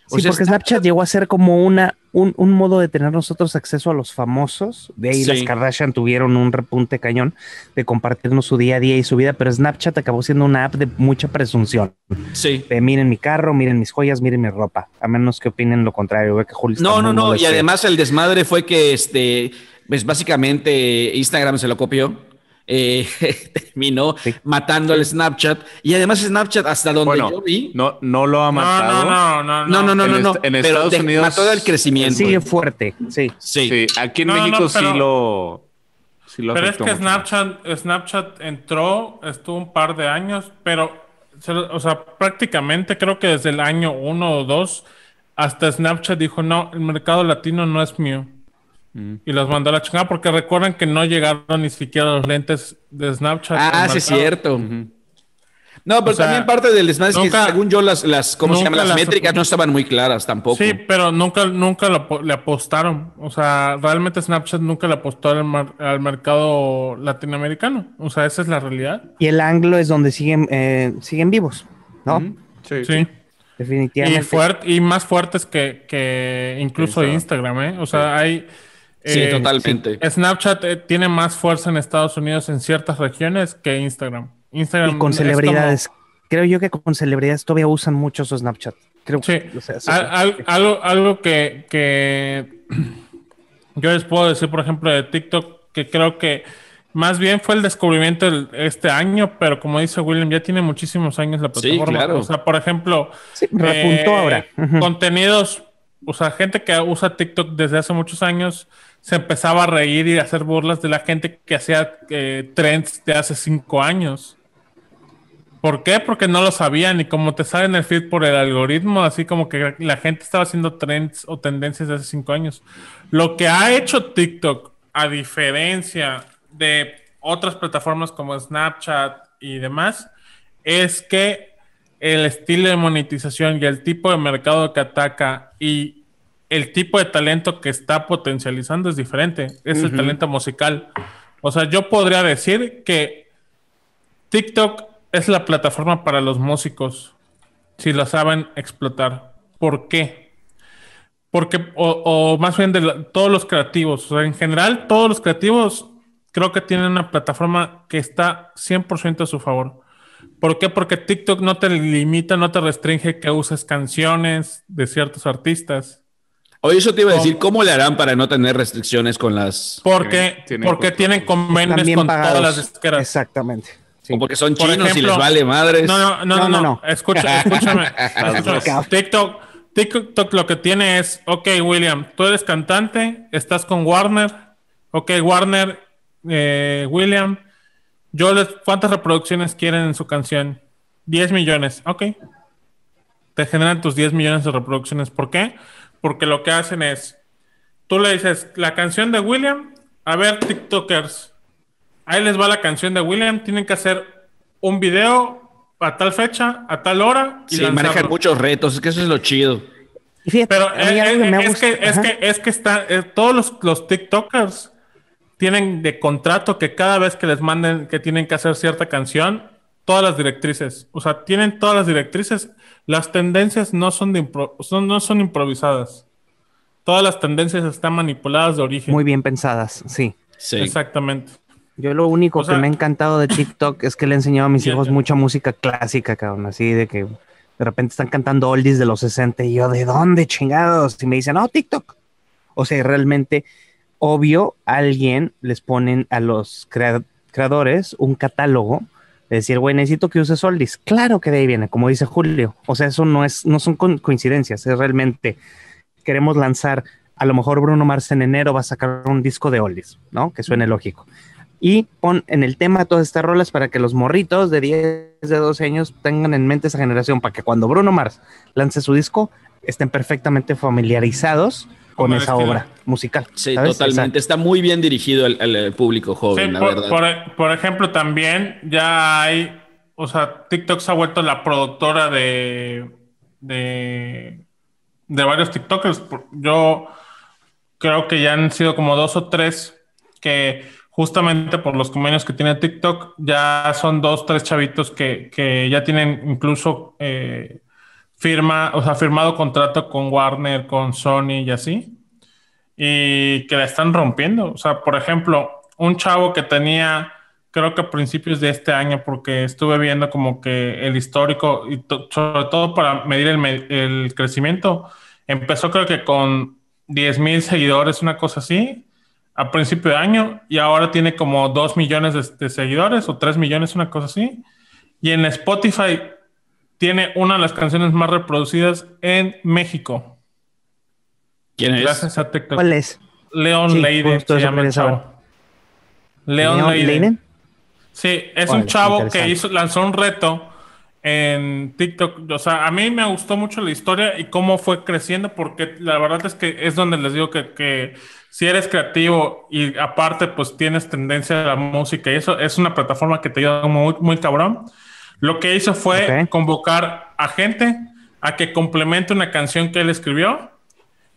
Sí, porque Snapchat, llegó a ser como una, un, un, modo de tener nosotros acceso a los famosos. De ahí sí. las Kardashian tuvieron un repunte cañón de compartirnos su día a día y su vida, pero Snapchat acabó siendo una app de mucha presunción. Sí. De miren mi carro, miren mis joyas, miren mi ropa. A menos que opinen lo contrario. Ve que Julio no, no, no. Y además el desmadre fue que este, pues básicamente Instagram se lo copió eh, <laughs> terminó sí. matando al Snapchat. Y además Snapchat, hasta donde bueno, yo vi... No, no lo ha matado. No, no, no. No, no, no, en, no, est en pero Estados Unidos... mató el crecimiento. Sigue fuerte, sí. Sí. sí aquí en México sí lo... Sí lo pero es que. Snapchat, Snapchat entró, estuvo un par de años, pero, o sea, prácticamente creo que desde el año uno o dos, hasta Snapchat dijo, no, el mercado latino no es mío. Y los mandó a la chingada porque recuerden que no llegaron ni siquiera los lentes de Snapchat. Ah, sí, es cierto. Uh -huh. No, pero o sea, también parte del desmadre es que según yo las, las ¿cómo se llama? Las, las, métricas no estaban muy claras tampoco. Sí, pero nunca, nunca lo, le apostaron. O sea, realmente Snapchat nunca le apostó al, mar, al, mercado latinoamericano. O sea, esa es la realidad. Y el anglo es donde siguen, eh, siguen vivos, ¿no? Sí. sí. Definitivamente. Y, fuert, y más fuertes que, que incluso Instagram, ¿eh? O sea, hay... Sí, eh, totalmente. Sí. Snapchat eh, tiene más fuerza en Estados Unidos en ciertas regiones que Instagram. Instagram y con celebridades. Como... Creo yo que con celebridades todavía usan mucho su Snapchat. Creo sí. O sea, Al, al, algo, algo que, que yo les puedo decir, por ejemplo, de TikTok, que creo que más bien fue el descubrimiento el, este año, pero como dice William, ya tiene muchísimos años la plataforma. Sí, claro. O sea, por ejemplo, sí, repuntó eh, ahora. Uh -huh. Contenidos, o sea, gente que usa TikTok desde hace muchos años se empezaba a reír y a hacer burlas de la gente que hacía eh, trends de hace cinco años. ¿Por qué? Porque no lo sabían y como te sale en el feed por el algoritmo, así como que la gente estaba haciendo trends o tendencias de hace cinco años. Lo que ha hecho TikTok, a diferencia de otras plataformas como Snapchat y demás, es que el estilo de monetización y el tipo de mercado que ataca y el tipo de talento que está potencializando es diferente. Es uh -huh. el talento musical. O sea, yo podría decir que TikTok es la plataforma para los músicos, si la saben explotar. ¿Por qué? Porque, o, o más bien de la, todos los creativos, o sea, en general, todos los creativos creo que tienen una plataforma que está 100% a su favor. ¿Por qué? Porque TikTok no te limita, no te restringe que uses canciones de ciertos artistas. Oye, eso te iba a decir, ¿cómo le harán para no tener restricciones con las... Porque tienen, porque tienen convenios con pagados. todas las disqueras. Exactamente. Sí. O porque son chinos y les vale madres. No, no, no, no. no, no. Escucha, escúchame. <laughs> escúchame. TikTok, TikTok lo que tiene es, ok, William, tú eres cantante, estás con Warner. Ok, Warner, eh, William, yo les, ¿cuántas reproducciones quieren en su canción? 10 millones. Ok. Te generan tus 10 millones de reproducciones. ¿Por qué? Porque lo que hacen es, tú le dices, la canción de William, a ver, TikTokers, ahí les va la canción de William, tienen que hacer un video a tal fecha, a tal hora. Y sí, manejan muchos retos, es que eso es lo chido. Fíjate, Pero eh, eh, es, que, es, que, es que está, eh, todos los, los TikTokers tienen de contrato que cada vez que les manden que tienen que hacer cierta canción, todas las directrices, o sea, tienen todas las directrices, las tendencias no son, de impro son, no son improvisadas. Todas las tendencias están manipuladas de origen. Muy bien pensadas, sí. sí. Exactamente. Yo lo único o sea, que me ha encantado de TikTok es que le he enseñado a mis hijos mucha música clásica, cabrón, así de que de repente están cantando oldies de los 60 y yo, ¿de dónde chingados? Y me dicen, no, TikTok. O sea, realmente obvio, alguien les ponen a los crea creadores un catálogo decir, güey, necesito que uses oldies. Claro que de ahí viene, como dice Julio. O sea, eso no es, no son co coincidencias, es realmente queremos lanzar, a lo mejor Bruno Mars en enero va a sacar un disco de oldies, ¿no? Que suene lógico. Y pon en el tema todas estas rolas para que los morritos de 10, de 12 años tengan en mente esa generación, para que cuando Bruno Mars lance su disco, estén perfectamente familiarizados con esa obra musical. Sí, ¿sabes? totalmente. Exacto. Está muy bien dirigido al, al público joven, sí, la por, verdad. Por, por, ejemplo, también ya hay o sea, TikTok se ha vuelto la productora de, de, de varios TikTokers. Yo creo que ya han sido como dos o tres que justamente por los convenios que tiene TikTok, ya son dos, tres chavitos que, que ya tienen incluso eh, firma, o sea, firmado contrato con Warner, con Sony y así, y que la están rompiendo. O sea, por ejemplo, un chavo que tenía, creo que a principios de este año, porque estuve viendo como que el histórico, y sobre todo para medir el, el crecimiento, empezó creo que con 10 mil seguidores, una cosa así, a principio de año y ahora tiene como 2 millones de, seguidores o 3 millones, una cosa así. Y en Spotify tiene una de las canciones más reproducidas en México. ¿Quién es? Gracias a TikTok. ¿Cuál es? Leiden se llama el chavo. Leon, Leiden. Sí, es un chavo que hizo, lanzó un reto en TikTok. O sea, a mí me gustó mucho la historia y cómo fue creciendo, porque la verdad es que es donde les digo que, que si eres creativo y aparte pues tienes tendencia a la música y eso es una plataforma que te ayuda muy, muy cabrón. Lo que hizo fue convocar a gente a que complemente una canción que él escribió.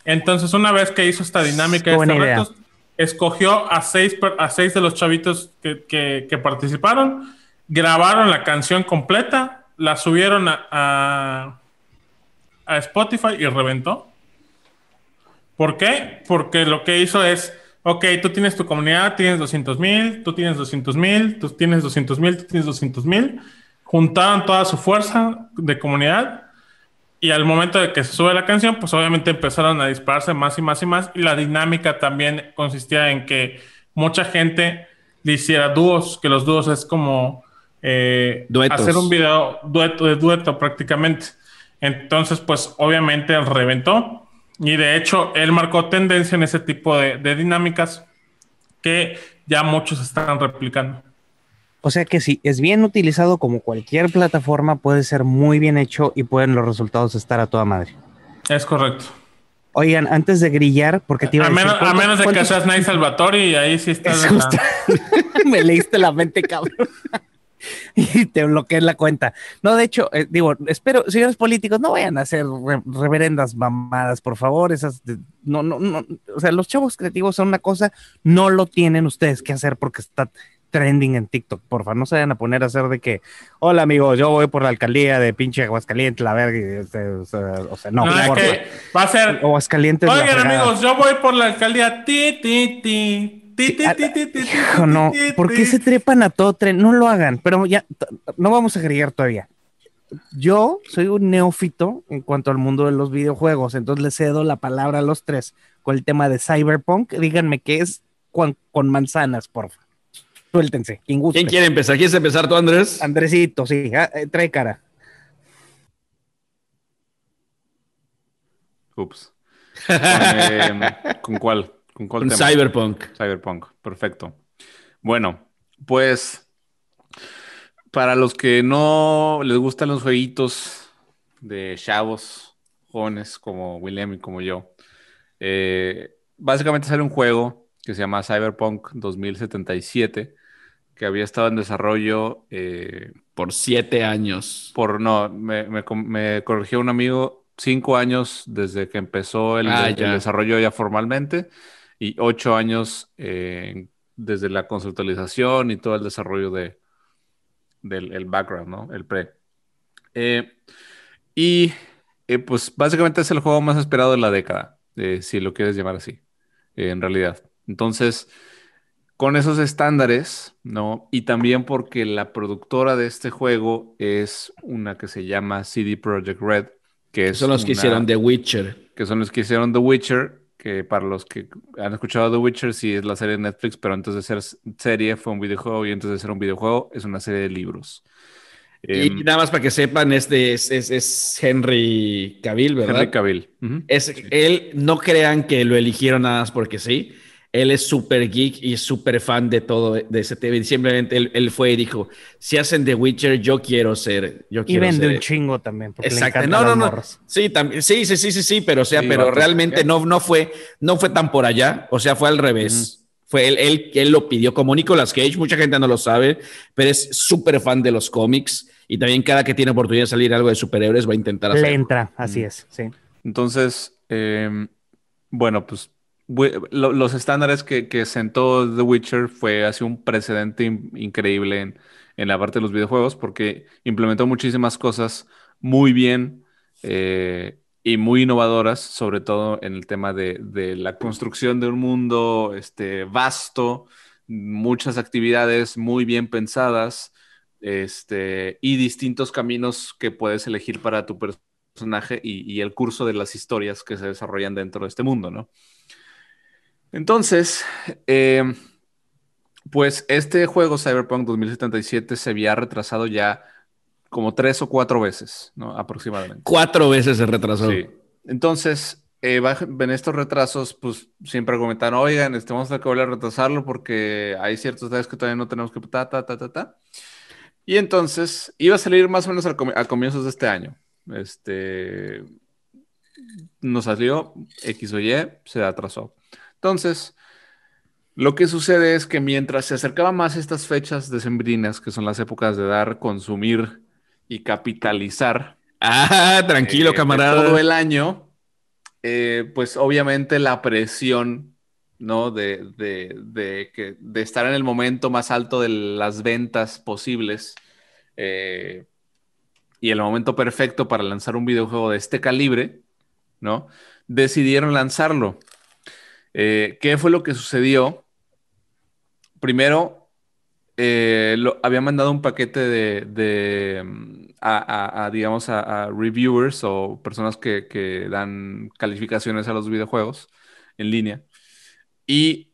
Entonces, una vez que hizo esta dinámica de estos retos, escogió a seis, a seis de los chavitos que, que, participaron, grabaron la canción completa, la subieron a, a Spotify y reventó. ¿Por qué? Porque lo que hizo es, ok, tú tienes tu comunidad, tienes 200 mil, tú tienes 200 mil, tú tienes 200 mil, tú tienes 200 mil. Juntaron toda su fuerza de comunidad y al momento de que se sube la canción, pues obviamente empezaron a dispararse más y más y más. Y la dinámica también consistía en que mucha gente le hiciera dúos, que los dúos es como eh, hacer un video dueto de dueto prácticamente. Entonces, pues obviamente reventó. Y de hecho, él marcó tendencia en ese tipo de, dinámicas que ya muchos están replicando. O sea que si es bien utilizado como cualquier plataforma, puede ser muy bien hecho y pueden los resultados estar a toda madre. Es correcto. Oigan, antes de grillar, porque te iba a, menos, a menos de que seas Nice Salvatore y ahí sí está. <laughs> Me leíste la mente, cabrón. <laughs> y te bloqueé la cuenta. No, de hecho, eh, digo, espero, señores políticos, no vayan a hacer reverendas mamadas, por favor. Esas, no, no, no, o sea, los chavos creativos son una cosa, no lo tienen ustedes que hacer porque está trending en TikTok, por favor, no se vayan a poner a hacer de que, hola amigos, yo voy por la alcaldía de pinche Aguascalientes, la verga, este, o, sea, no, no que va a ser Aguascalientes. Oigan amigos, yo voy por la alcaldía, ti, ti, ti, no, ¿por qué se trepan a todo tren? No lo hagan, pero ya no vamos a agregar todavía. Yo soy un neófito en cuanto al mundo de los videojuegos, entonces le cedo la palabra a los tres con el tema de Cyberpunk. Díganme qué es con, manzanas, porfa. Suéltense, quien ¿Quién quiere empezar? ¿Quieres empezar tú, Andrés? Andresito, sí, ah, eh, trae cara. Ups. ¿Con <laughs> cuál? ¿Con Cyberpunk. Cyberpunk, perfecto. Bueno, pues para los que no les gustan los jueguitos de chavos jóvenes como William y como yo, eh, básicamente sale un juego que se llama Cyberpunk 2077 que había estado en desarrollo eh, por siete años. Por no, me, me, corrigió un amigo, cinco años desde que empezó el, ah, el desarrollo ya formalmente y ocho años eh, desde la conceptualización y todo el desarrollo de, del el background, ¿no? El pre. Eh, y eh, pues básicamente es el juego más esperado de la década, si lo quieres llamar así, en realidad. Entonces, con esos estándares, ¿no? Y también porque la productora de este juego es una que se llama CD Projekt Red, que son los que hicieron The Witcher. Que son los que hicieron The Witcher que para los que han escuchado The Witcher, sí es la serie de Netflix, pero antes de ser serie fue un videojuego y antes de ser un videojuego es una serie de libros. Y em, nada más para que sepan, este es, es, Henry Cavill, ¿verdad? Henry Cavill. es, él, no crean que lo eligieron nada más porque sí él es súper geek y súper fan de todo de ese TV. Simplemente él, fue y dijo, si hacen The Witcher, yo quiero ser. Yo quiero y vende un chingo también. Exacto. no, no, no. Sí, también, sí, sí, sí, sí, sí, pero o sea, pero realmente no, no, fue, no fue tan por allá. O sea, fue al revés. Fue él, él, él lo pidió como Nicolas Cage, mucha gente no lo sabe, pero es súper fan de los cómics y también cada que tiene oportunidad de salir algo de superhéroes va a intentar hacerlo. Le entra, así es, sí. Entonces, eh, bueno, pues los estándares que, sentó The Witcher fue así un precedente in, increíble en, la parte de los videojuegos porque implementó muchísimas cosas muy bien eh, y muy innovadoras, sobre todo en el tema de, la construcción de un mundo este, vasto, muchas actividades muy bien pensadas este, y distintos caminos que puedes elegir para tu personaje y el curso de las historias que se desarrollan dentro de este mundo, ¿no? Entonces, eh, pues este juego Cyberpunk 2077 se había retrasado ya como tres o cuatro veces, ¿no? Aproximadamente. Cuatro veces se retrasó. Sí. Entonces, eh, en estos retrasos, pues siempre argumentaron, oigan, este, vamos a tener que volver a retrasarlo porque hay ciertos detalles que todavía no tenemos que... Ta, ta, ta, ta, ta. Y entonces, iba a salir más o menos a, a comienzos de este año. Este... No salió, X o Y, se atrasó. Entonces, lo que sucede es que mientras se acercaban más estas fechas decembrinas, que son las épocas de dar, consumir y capitalizar. Ah, tranquilo, eh, camarada. Todo el año, eh, pues obviamente la presión, ¿no? De, de, de, que, de, estar en el momento más alto de las ventas posibles eh, y el momento perfecto para lanzar un videojuego de este calibre, ¿no? Decidieron lanzarlo. Eh, ¿Qué fue lo que sucedió? Primero, eh, había mandado un paquete de, mm, a, digamos, a, reviewers o personas que, que, dan calificaciones a los videojuegos en línea. Y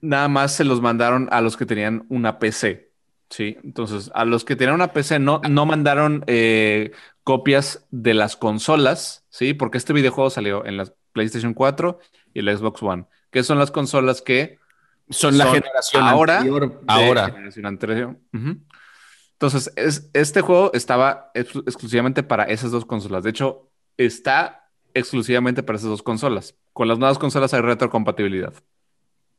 nada más se los mandaron a los que tenían una PC. Sí, entonces a los que tenían una PC no, no mandaron eh, copias de las consolas, ¿sí? Porque este videojuego salió en la PlayStation 4 y el Xbox One, que son las consolas que son, son la generación ahora, anterior, ahora. Generación anterior. Uh -huh. Entonces, es, este juego estaba ex exclusivamente para esas dos consolas. De hecho, está exclusivamente para esas dos consolas. Con las nuevas consolas hay retrocompatibilidad.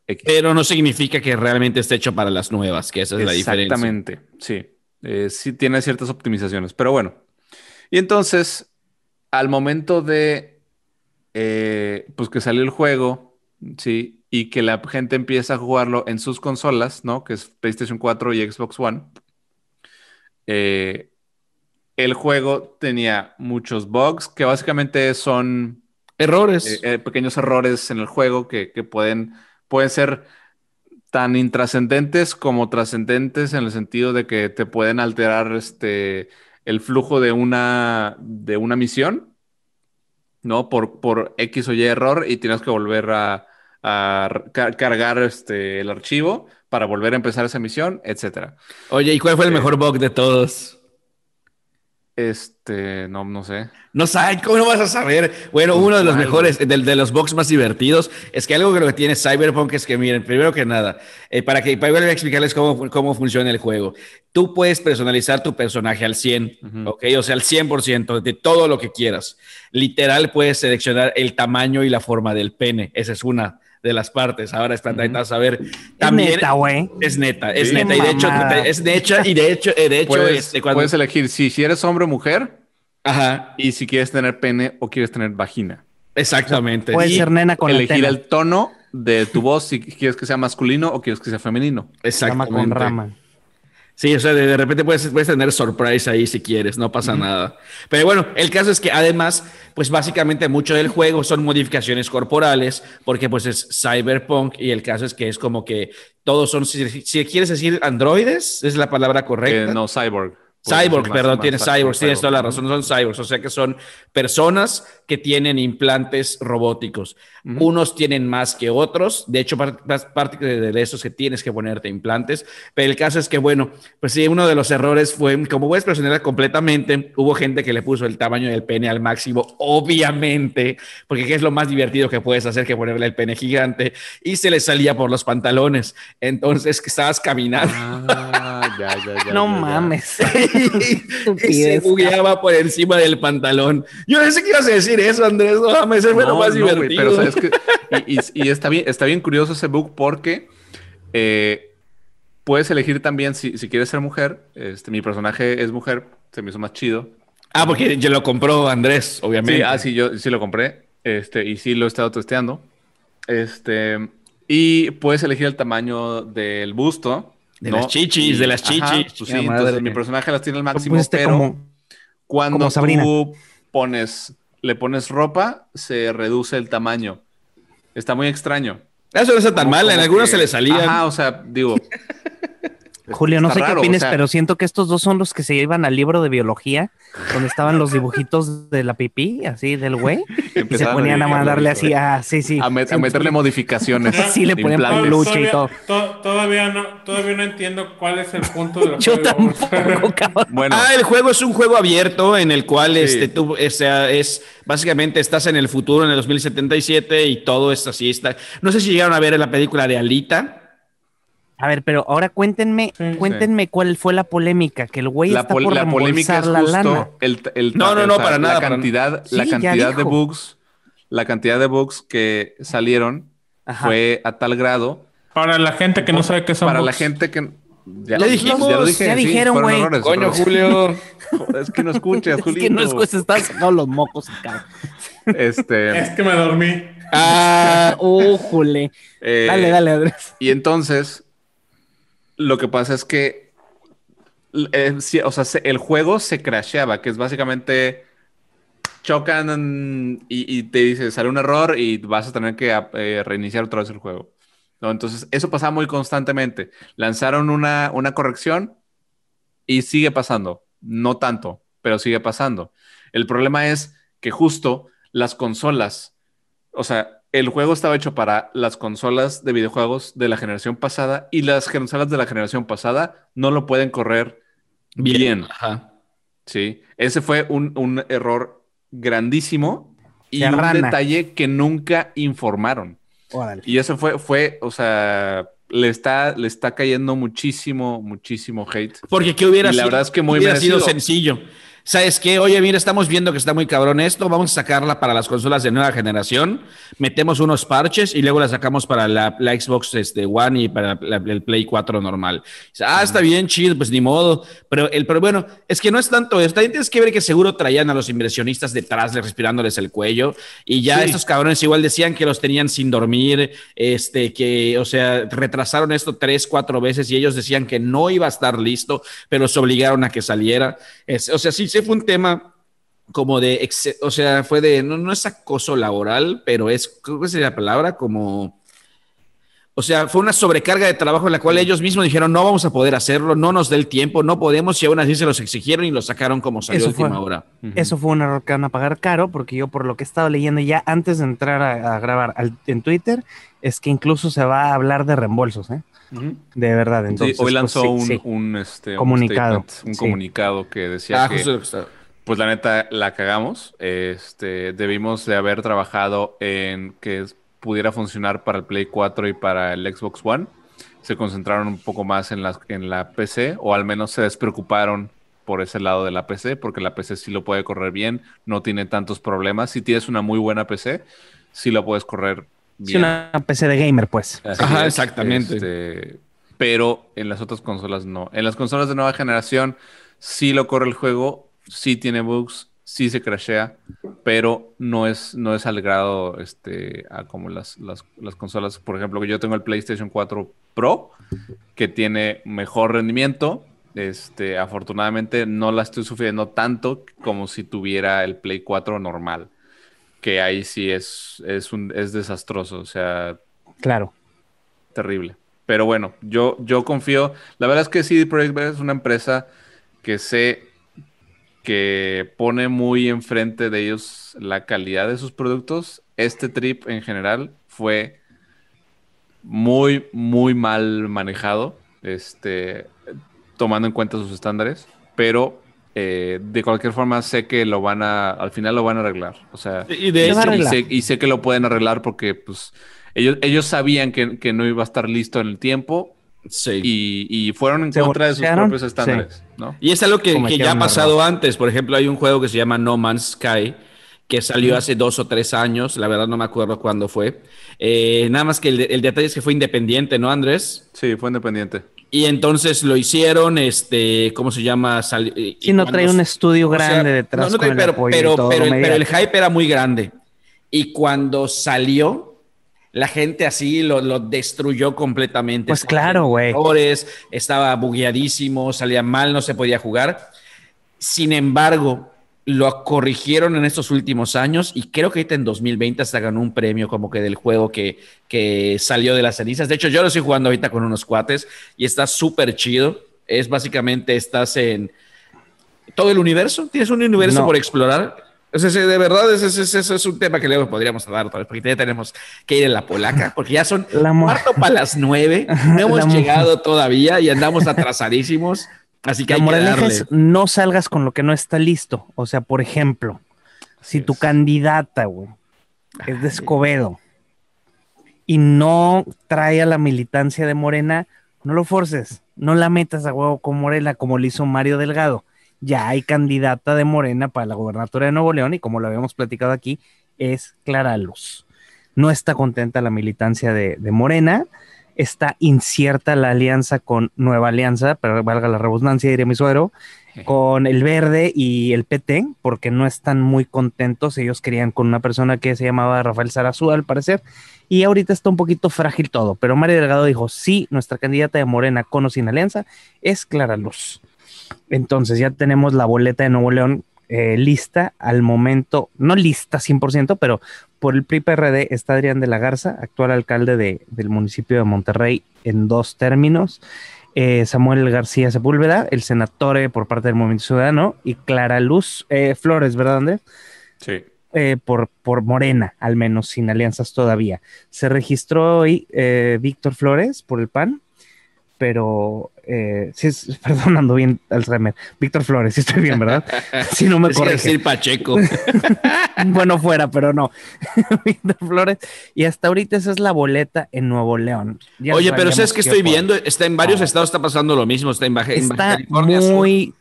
X. Pero no significa que realmente esté hecho para las nuevas, que esa es la diferencia. Exactamente, sí. Eh, sí tiene ciertas optimizaciones, pero bueno. Y entonces, al momento de eh, pues que salió el juego, sí, y que la gente empieza a jugarlo en sus consolas, ¿no? Que es PlayStation 4 y Xbox One. Eh, el juego tenía muchos bugs que básicamente son errores, eh, pequeños errores en el juego que, que pueden, pueden ser tan intrascendentes como trascendentes en el sentido de que te pueden alterar este, el flujo de una, de una misión ¿no? Por, por X o Y error y tienes que volver a, a cargar este, el archivo para volver a empezar esa misión, etcétera. Oye, ¿y cuál fue el eh, mejor bug de todos? Este, no, no sé. No sabes, ¿cómo no vas a saber? Bueno, uno de los mejores, de, de, los bugs más divertidos, es que algo que lo que tiene Cyberpunk es que, miren, primero que nada, eh, para que para explicarles cómo, cómo funciona el juego, tú puedes personalizar tu personaje al 100, uh -huh. ¿ok? O sea, al 100% de todo lo que quieras. Literal, puedes seleccionar el tamaño y la forma del pene. Esa es una de las partes. Ahora está uh -huh. a saber. También es neta, güey. Es neta, es sí, neta. Y de hecho, es hecha, y de hecho, de hecho, puedes, este, cuando... puedes elegir si, si eres hombre o mujer. Ajá. Y si quieres tener pene o quieres tener vagina. Exactamente. Puede ser nena con elegir el tono de tu voz si quieres que sea masculino o quieres que sea femenino. Exactamente. Rama con rama. Sí, o sea, de, de repente puedes, puedes, tener surprise ahí si quieres, no pasa uh -huh. nada. Pero bueno, el caso es que además, pues básicamente mucho del juego son modificaciones corporales, porque pues es cyberpunk y el caso es que es como que todos son, si, si quieres decir androides, es la palabra correcta. Eh, no, cyborg. Cyborg, más, perdón, más, tienes cyborgs, cyborg, tienes toda la razón, son cyborgs, o sea que son personas que tienen implantes robóticos. Uh -huh. Unos tienen más que otros, de hecho, parte de esos que tienes que ponerte implantes, pero el caso es que, bueno, pues sí, uno de los errores fue, como puedes personalizar completamente, hubo gente que le puso el tamaño del pene al máximo, obviamente, porque ¿qué es lo más divertido que puedes hacer que ponerle el pene gigante? Y se le salía por los pantalones, entonces que estabas caminando. Ah, Ya, ya, ya. no ya, ya. mames. <laughs> Y se bugueaba por encima del pantalón. Yo pensé que ibas a decir eso, Andrés. No mames, eso fue lo No, más no, divertido. pero sabes que <laughs> y, y- y está bien, está bien curioso ese bug porque eh, puedes elegir también si, si quieres ser mujer. Este, mi personaje es mujer, se me hizo más chido. Ah, porque yo lo compró Andrés, obviamente. Sí, ah, sí, yo sí lo compré. Este, y sí lo he estado testeando. Este, y puedes elegir el tamaño del busto. De las chichis, de las Ajá, chichis. pues sí, madre. entonces mi personaje las tiene al máximo, Pusiste pero como- cuando como Sabrina. tú pones, le pones ropa, se reduce el tamaño. Está muy extraño. Eso no está tan mal, en algunos que- se le salían. Ajá, o sea, digo. <laughs> Julio, no sé raro, qué o opines, sea, pero siento que estos dos son los que se iban al libro de biología, donde estaban los dibujitos de la pipí, así del güey, y se ponían a mandarle así, ah, sí, sí. A, met- a Sí, meterle modificaciones. <laughs> Sí, le ponían peluche y todo. to- todavía, no, todavía no entiendo cuál es el punto del <laughs> Yo juego. tampoco, <laughs> cabrón. Bueno, Ah, el juego es un juego abierto en el cual Sí. este, tú, o sea, es básicamente estás en el futuro, en el 2077 y todo es así. Está. No sé si llegaron a ver la película de Alita. A ver, pero ahora cuéntenme, Sí. cuéntenme cuál fue la polémica, que el güey la, está por la polémica es la lana. justo el, el- No, no, el- no, para nada, La para- cantidad, Sí, la cantidad de bugs, la cantidad de bugs que salieron Ajá. fue a tal grado Para la gente que no sabe qué son para la gente que ya, Ya dijimos, ya lo dije, ya sí, dijeron, güey. Coño, pero- Julio. <laughs> es que no escuchas, Es Julio. que no es cosa, estás sacando los mocos, cabrón. Este, Es que me dormí. Ah, Uh, jule. eh, Dale, dale, Andrés. Y entonces, lo que pasa es que, eh, o sea, se- el juego se crasheaba, que es básicamente chocan y, te dice, sale un error y vas a tener que eh, reiniciar otra vez el juego. Entonces, eso pasaba muy constantemente. Lanzaron una, una corrección y sigue pasando. No tanto, pero sigue pasando. El problema es que justo las consolas, o sea, el juego estaba hecho para las consolas de videojuegos de la generación pasada y las consolas de la generación pasada no lo pueden correr bien. Ajá. Sí, ese fue un, un error grandísimo y un detalle que nunca informaron. Órale. Y eso fue, fue, o sea, le está, le está cayendo muchísimo, muchísimo hate. Porque que hubiera Y la sido, verdad es que muy hubiera sido sencillo. ¿Sabes qué? Oye, mira, estamos viendo que está muy cabrón esto. Vamos a sacarla para las consolas de nueva generación. Metemos unos parches y luego la sacamos para la, la Xbox este, One y para la- el Play 4 normal. Ah, está bien, chido, pues ni modo. Pero, el, pero bueno, es que no es tanto eso. También tienes que ver que seguro traían a los inversionistas detrás, de respirándoles el cuello. Y ya Sí. estos cabrones igual decían que los tenían sin dormir, este, que, o sea, retrasaron esto tres, cuatro veces y ellos decían que no iba a estar listo, pero se obligaron a que saliera. Es- o sea, sí, sí fue un tema como de, o sea, fue de, no, no es acoso laboral, pero es, creo que sería la palabra, como, o sea, fue una sobrecarga de trabajo en la cual ellos mismos dijeron, no vamos a poder hacerlo, no nos dé el tiempo, no podemos, y aún así se los exigieron y lo sacaron como salió Eso última fue. hora. Eso fue un error que van a pagar caro, porque yo por lo que he estado leyendo ya antes de entrar a, a grabar al- en Twitter, es que incluso se va a hablar de reembolsos, ¿eh? De verdad. Sí, Entonces, hoy pues, lanzó sí, un, sí. un, este, un Comunicado, statement, un sí. comunicado que decía Ah, que, pues la neta, la cagamos. Este, debimos de haber trabajado en que pudiera funcionar para el Play 4 y para el Xbox One. Se concentraron un poco más en la, en la PC, o al menos se despreocuparon por ese lado de la PC, porque la PC sí lo puede correr bien, no tiene tantos problemas. Si tienes una muy buena PC, sí lo puedes correr Sí, bien. una PC de gamer, pues. Así Ajá, es, exactamente. este, pero en las otras consolas no. En las consolas de nueva generación sí lo corre el juego, sí tiene bugs, sí se crashea, pero no es, no es al grado este, a como las, las, las consolas. Por ejemplo, que yo tengo el PlayStation 4 Pro, que tiene mejor rendimiento. Este, afortunadamente no la estoy sufriendo tanto como si tuviera el Play 4 normal. Que ahí sí es, es, un, es desastroso. O sea, Claro. terrible. Pero bueno, yo, yo confío. La verdad es que CD Projekt Red es una empresa que sé que pone muy enfrente de ellos la calidad de sus productos. Este trip en general fue muy, muy mal manejado, este, tomando en cuenta sus estándares, pero eh, de cualquier forma sé que lo van a, al final lo van a arreglar. O sea, Y de hecho, sé, y sé que lo pueden arreglar porque pues ellos, ellos sabían que, que no iba a estar listo en el tiempo Sí. Y, y fueron en Se contra de sus propios estándares, ¿no? Y es algo que, que ya ha pasado antes. Por ejemplo, hay un juego que se llama No Man's Sky, que salió hace dos o tres años. La verdad no me acuerdo cuándo fue. Eh, nada más que el, el detalle es que fue independiente, ¿no, Andrés? Sí, fue independiente. Y entonces lo hicieron, este, ¿cómo se llama? Sal- y Sí, no trae un estudio o sea, grande detrás. no, no con trae- el pero, pero, pero el, pero hype era muy grande. Y cuando salió, la gente así lo, lo destruyó completamente. Pues claro, güey. Estaba bugueadísimo, salía mal, no se podía jugar. Sin embargo, lo corrigieron en estos últimos años y creo que ahorita en 2020 hasta ganó un premio como que del juego que, que salió de las cenizas. De hecho, yo lo estoy jugando ahorita con unos cuates y está súper chido. Es básicamente, estás en todo el universo, tienes un universo No. por explorar. Es ese, de verdad, ese, ese- ese es un tema que luego podríamos hablar otra vez, porque ya tenemos que ir en la polaca, porque ya son La cuarto para las nueve, no <laughs> hemos La llegado todavía y andamos atrasadísimos, así que hay que moraleja darle. es no salgas con lo que no está listo. O sea, por ejemplo, si tu candidata, güey, es de Escobedo y no trae a la militancia de Morena, no lo forces, no la metas a huevo con Morena como lo hizo Mario Delgado. Ya hay candidata de Morena para la gobernatura de Nuevo León y como lo habíamos platicado aquí, es Clara Luz. No está contenta la militancia de, de Morena, está incierta la alianza con Nueva Alianza, pero valga la redundancia, diría mi suegro, con el Verde y el PT, porque no están muy contentos. Ellos querían con una persona que se llamaba Rafael Sarazú, al parecer, y ahorita está un poquito frágil todo. Pero Mario Delgado dijo: Sí, nuestra candidata de Morena con o sin alianza es Clara Luz. Entonces ya tenemos la boleta de Nuevo León eh, lista al momento, no lista 100%, pero por el PRI-PRD está Adrián de la Garza, actual alcalde de- del municipio de Monterrey en dos términos. eh, Samuel García Sepúlveda, el senador eh, por parte del Movimiento Ciudadano, y Clara Luz eh, Flores, ¿verdad, Andrés? Sí. Eh, por, por Morena, al menos, sin alianzas todavía. Se registró hoy eh, Víctor Flores por el PAN, pero eh, sí, es, <laughs> perdón, ando bien Alzheimer. Víctor Flores, sí estoy bien, ¿verdad? <laughs> Si no me corrige. decir Pacheco. <laughs> bueno, fuera, pero no. Víctor Flores. Y hasta ahorita esa es la boleta en Nuevo León. Ya Oye, pero ¿sabes que estoy viendo? Está en varios No. estados, está pasando lo mismo. Está en Baja, en Baja Está California Sur. muy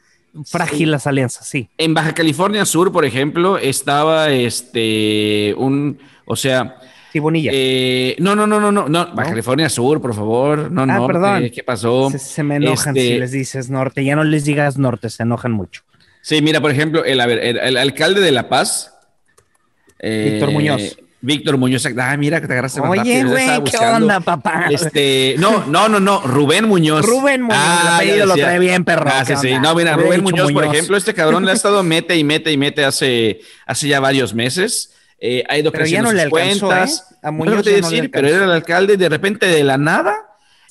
frágil las alianzas, sí. En Baja California Sur, por ejemplo, estaba este un, o sea, Sí, Bonilla. eh, no, no, no, no, no, no, Baja California Sur, por favor, no, Ah, no, perdón. ¿qué pasó? se, se me enojan este- si les dices norte. Ya no les digas norte, se enojan mucho. Sí, mira, por ejemplo, el, a ver, el, el alcalde de La Paz, eh, Víctor Muñoz. Víctor Muñoz, ah, mira que te agarraste más Oye, güey, ¿qué onda, papá? Este, no, no, no, no, Rubén Muñoz. Rubén Muñoz, el ya apellido lo trae bien, perro. Ah, sí, ¿qué sí. No, mira, Rubén Muñoz, por ejemplo, este cabrón le ha estado mete y mete y mete hace, hace ya varios meses. Eh, ha ido Pero ya no le alcanzó, cuentas. ¿eh? A No Muñoz ya te no le decir, pero era el alcalde de repente de la nada.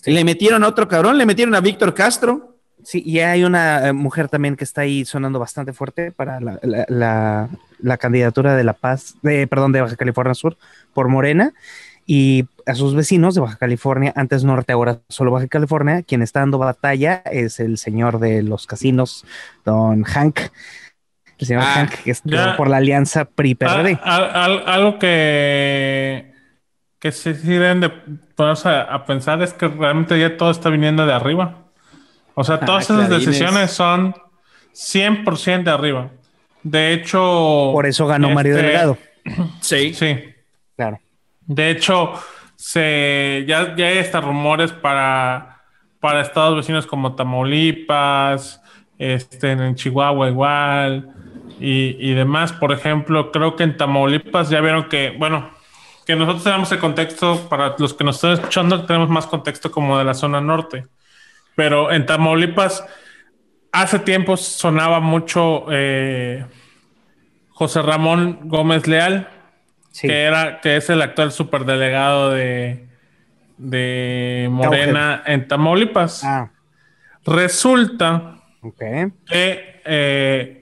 Le metieron a otro cabrón, le metieron a Víctor Castro. Sí, y hay una eh, mujer también que está ahí sonando bastante fuerte para la, la- la- la candidatura de La Paz, de, perdón, de Baja California Sur por Morena. Y a sus vecinos de Baja California, antes norte, ahora solo Baja California, quien está dando batalla es el señor de los casinos, don Hank. El señor Ah, Hank, que está ya. por la alianza PRI-PRD. Al- al- al- algo que, que sí, sí deben de ponerse a, a pensar es que realmente ya todo está viniendo de arriba. O sea, todas esas clarines. decisiones son 100% de arriba. De hecho... por eso ganó Mario este, Delgado. Sí. Sí. Claro. De hecho, se, ya, ya hay hasta rumores para, para estados vecinos como Tamaulipas, este, en Chihuahua igual, y, y demás. Por ejemplo, creo que en Tamaulipas ya vieron que, bueno, que nosotros tenemos el contexto, para los que nos están escuchando, tenemos más contexto como de la zona norte. Pero en Tamaulipas, hace tiempo sonaba mucho eh, José Ramón Gómez Leal Sí. que era que es el actual superdelegado de de Morena en Tamaulipas. Ah, Resulta que eh,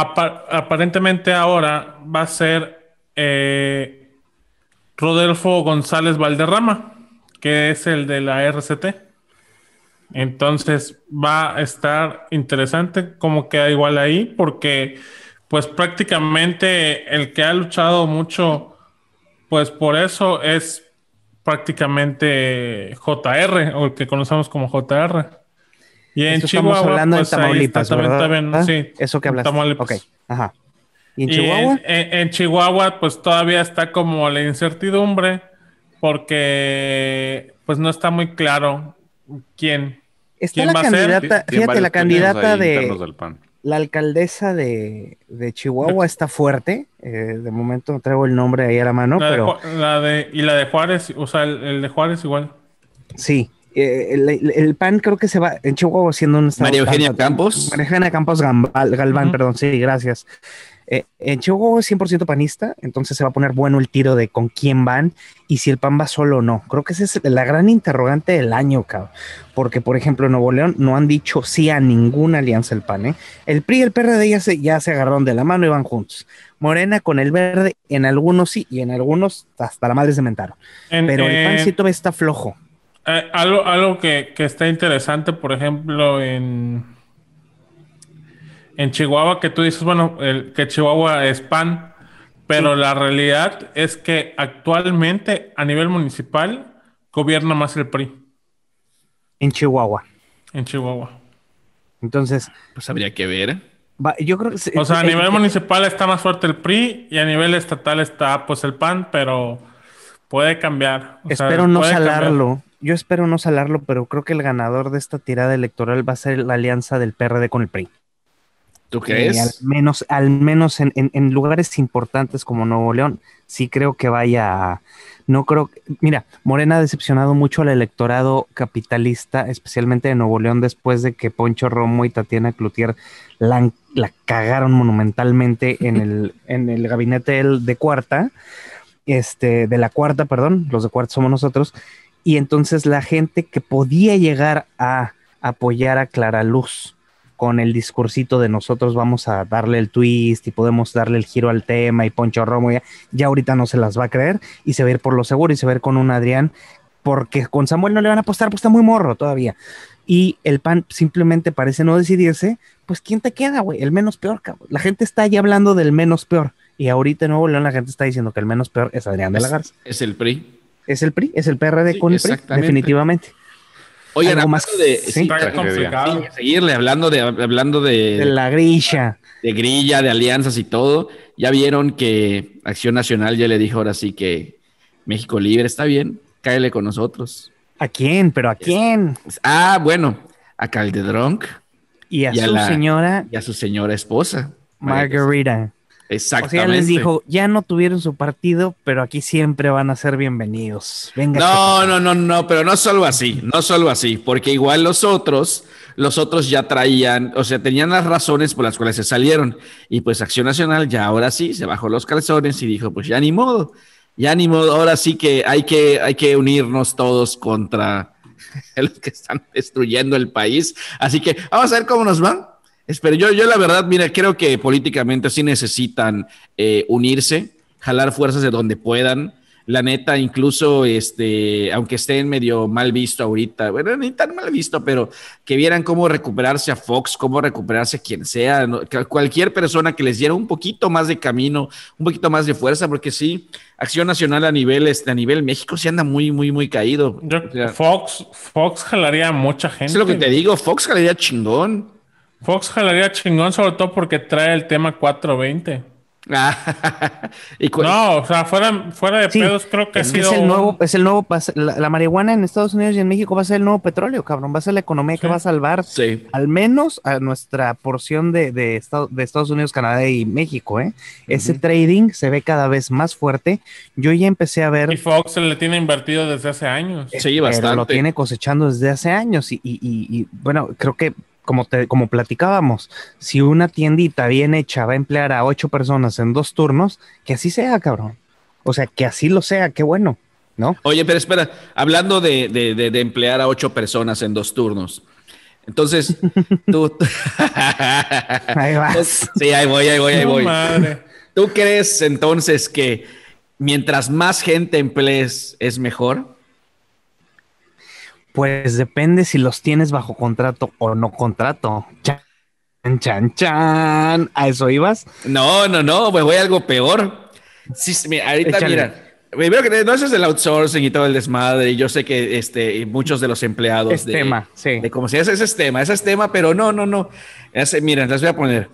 apa- aparentemente ahora va a ser eh, Rodolfo González Valderrama, que es el de la RCT. Entonces va a estar interesante cómo queda igual ahí, porque pues prácticamente el que ha luchado mucho, pues por eso es prácticamente JR, o el que conocemos como JR. Y en Eso Chihuahua, estamos hablando pues, en Tamaulipas, está también- ¿verdad? también, sí, Eso que hablaste. Tamaulipas. Ok, ajá. ¿Y en Y Chihuahua? en, en- en Chihuahua, pues todavía está como la incertidumbre, porque pues no está muy claro quién. Está ¿quién la va a ser? fíjate, la candidata de internos del PAN. la alcaldesa de, de Chihuahua está fuerte. eh, de momento no traigo el nombre ahí a la mano, la pero la de, y la de Juárez, o sea, el, el de Juárez igual. sí. Eh, el, PAN creo que se va en Chihuahua siendo un estado María Eugenia Campos. María Eugenia Campos Gambal- Galván, perdón, sí, gracias. Eh, en Chihuahua es 100% panista, entonces se va a poner bueno el tiro de con quién van y si el PAN va solo o no. Creo que esa es la gran interrogante del año, cabrón. Porque, por ejemplo, en Nuevo León no han dicho sí a ninguna alianza el PAN. ¿eh? El PRI y el PRD ya se, ya se agarraron de la mano y van juntos. Morena con el verde, en algunos sí y en algunos hasta la madre se mentaron. En- Pero el PAN sí todavía está flojo. Eh, algo algo que, que está interesante, por ejemplo, en, en Chihuahua, que tú dices, bueno, el, que Chihuahua es PAN, pero la realidad es que actualmente a nivel municipal gobierna más el PRI En Chihuahua. en Chihuahua. Entonces, Pues habría que ver. va- yo creo que... se- O sea, a eh, nivel eh, municipal está más fuerte el PRI y a nivel estatal está pues el PAN, pero puede cambiar. O sea, Espero no cambiar. salarlo. Yo espero no salarlo, pero creo que el ganador de esta tirada electoral va a ser la alianza del PRD con el PRI. ¿Tú Eh, al crees? menos, al menos en, en- en lugares importantes como Nuevo León, sí creo que vaya. a- No creo. que- Mira, Morena ha decepcionado mucho al electorado capitalista, especialmente de Nuevo León, después de que Poncho Romo y Tatiana Cloutier la, la cagaron monumentalmente en el, en el gabinete de cuarta, este, de la cuarta, perdón, los de cuarta somos nosotros. Y entonces la gente que podía llegar a apoyar a Clara Luz con el discursito de nosotros vamos a darle el twist y podemos darle el giro al tema y Poncho Romo ya, ya ahorita no se las va a creer y se va a ir por lo seguro y se va a ir con un Adrián porque con Samuel no le van a apostar, pues está muy morro todavía. Y el PAN simplemente parece no decidirse, pues ¿quién te queda, güey? El menos peor. La gente está ya hablando del menos peor. Y ahorita en Nuevo León la gente está diciendo que el menos peor es Adrián de la Garza. Es el PRI. Es el PRI, es el PRD Sí, con el PRI, definitivamente. Oigan, Algo más- de, sí. complicado. sí, seguirle hablando de hablando de, De la grilla. de grilla, de alianzas y todo. Ya vieron que Acción Nacional ya le dijo ahora sí que México Libre está bien, cáele con nosotros. ¿A quién? ¿Pero a quién? Ah, bueno, a Calderón Y a Y a su la- señora y a su señora esposa. Margarita. O Exactamente. sea, ya les dijo, ya no tuvieron su partido, pero aquí siempre van a ser bienvenidos. Venga. No, no, no, no, pero no solo así, no solo así, porque igual los otros, los otros ya traían, o sea, tenían las razones por las cuales se salieron. Y pues Acción Nacional ya ahora sí se bajó los calzones y dijo, pues ya ni modo, ya ni modo, ahora sí que hay que, hay que unirnos todos contra <laughs> los que están destruyendo el país. Así que vamos a ver cómo nos va. Espero, yo, yo la verdad, mira, creo que políticamente sí necesitan eh, unirse, jalar fuerzas de donde puedan. La neta, incluso, este, aunque estén medio mal visto ahorita, bueno, ni tan mal visto, pero que vieran cómo recuperarse a Fox, cómo recuperarse a quien sea, cualquier persona que les diera un poquito más de camino, un poquito más de fuerza, porque sí, Acción Nacional a nivel, este, a nivel México sí anda muy, muy, muy caído. Yo- O sea, Fox, Fox jalaría a mucha gente. es lo que te digo, Fox jalaría chingón. Fox jalaría chingón, sobre todo porque trae el tema 420. Ah, <laughs> y No, o sea, fuera, fuera de Sí, pedos, creo que es ha que es sido el un- nuevo, es el nuevo, la, la marihuana en Estados Unidos y en México va a ser el nuevo petróleo, cabrón. Va a ser la economía que va a salvar Sí. al menos a nuestra porción de, de, Estado- de Estados Unidos, Canadá y México, ¿eh? Ese trading se ve cada vez más fuerte. Yo ya empecé a ver Y Fox se le tiene invertido desde hace años. Sí, pero bastante. lo tiene cosechando desde hace años y, y- y- y, bueno, creo que como, te, como platicábamos, si una tiendita bien hecha va a emplear a ocho personas en dos turnos, que así sea, cabrón. O sea, que así lo sea, qué bueno, ¿no? Oye, pero espera, hablando de, de- de- de emplear a ocho personas en dos turnos. Entonces, <laughs> tú. <laughs> <laughs> Ahí vas. Sí, ahí voy, ahí voy, ahí voy. madre. ¿Tú crees entonces que mientras más gente emplees es mejor? Pues depende si los tienes bajo contrato o no contrato. Chan, chan, chan. ¿A eso ibas? No, no, no, pues voy a algo peor. Sí, mira, ahorita Échale. mira, que no eso es el outsourcing y todo el desmadre. Y yo sé que este, muchos de los empleados. Es de, tema, sí. De como si ese, ese es tema, ese es tema, pero no, no, no. Ese, miren, les voy a poner.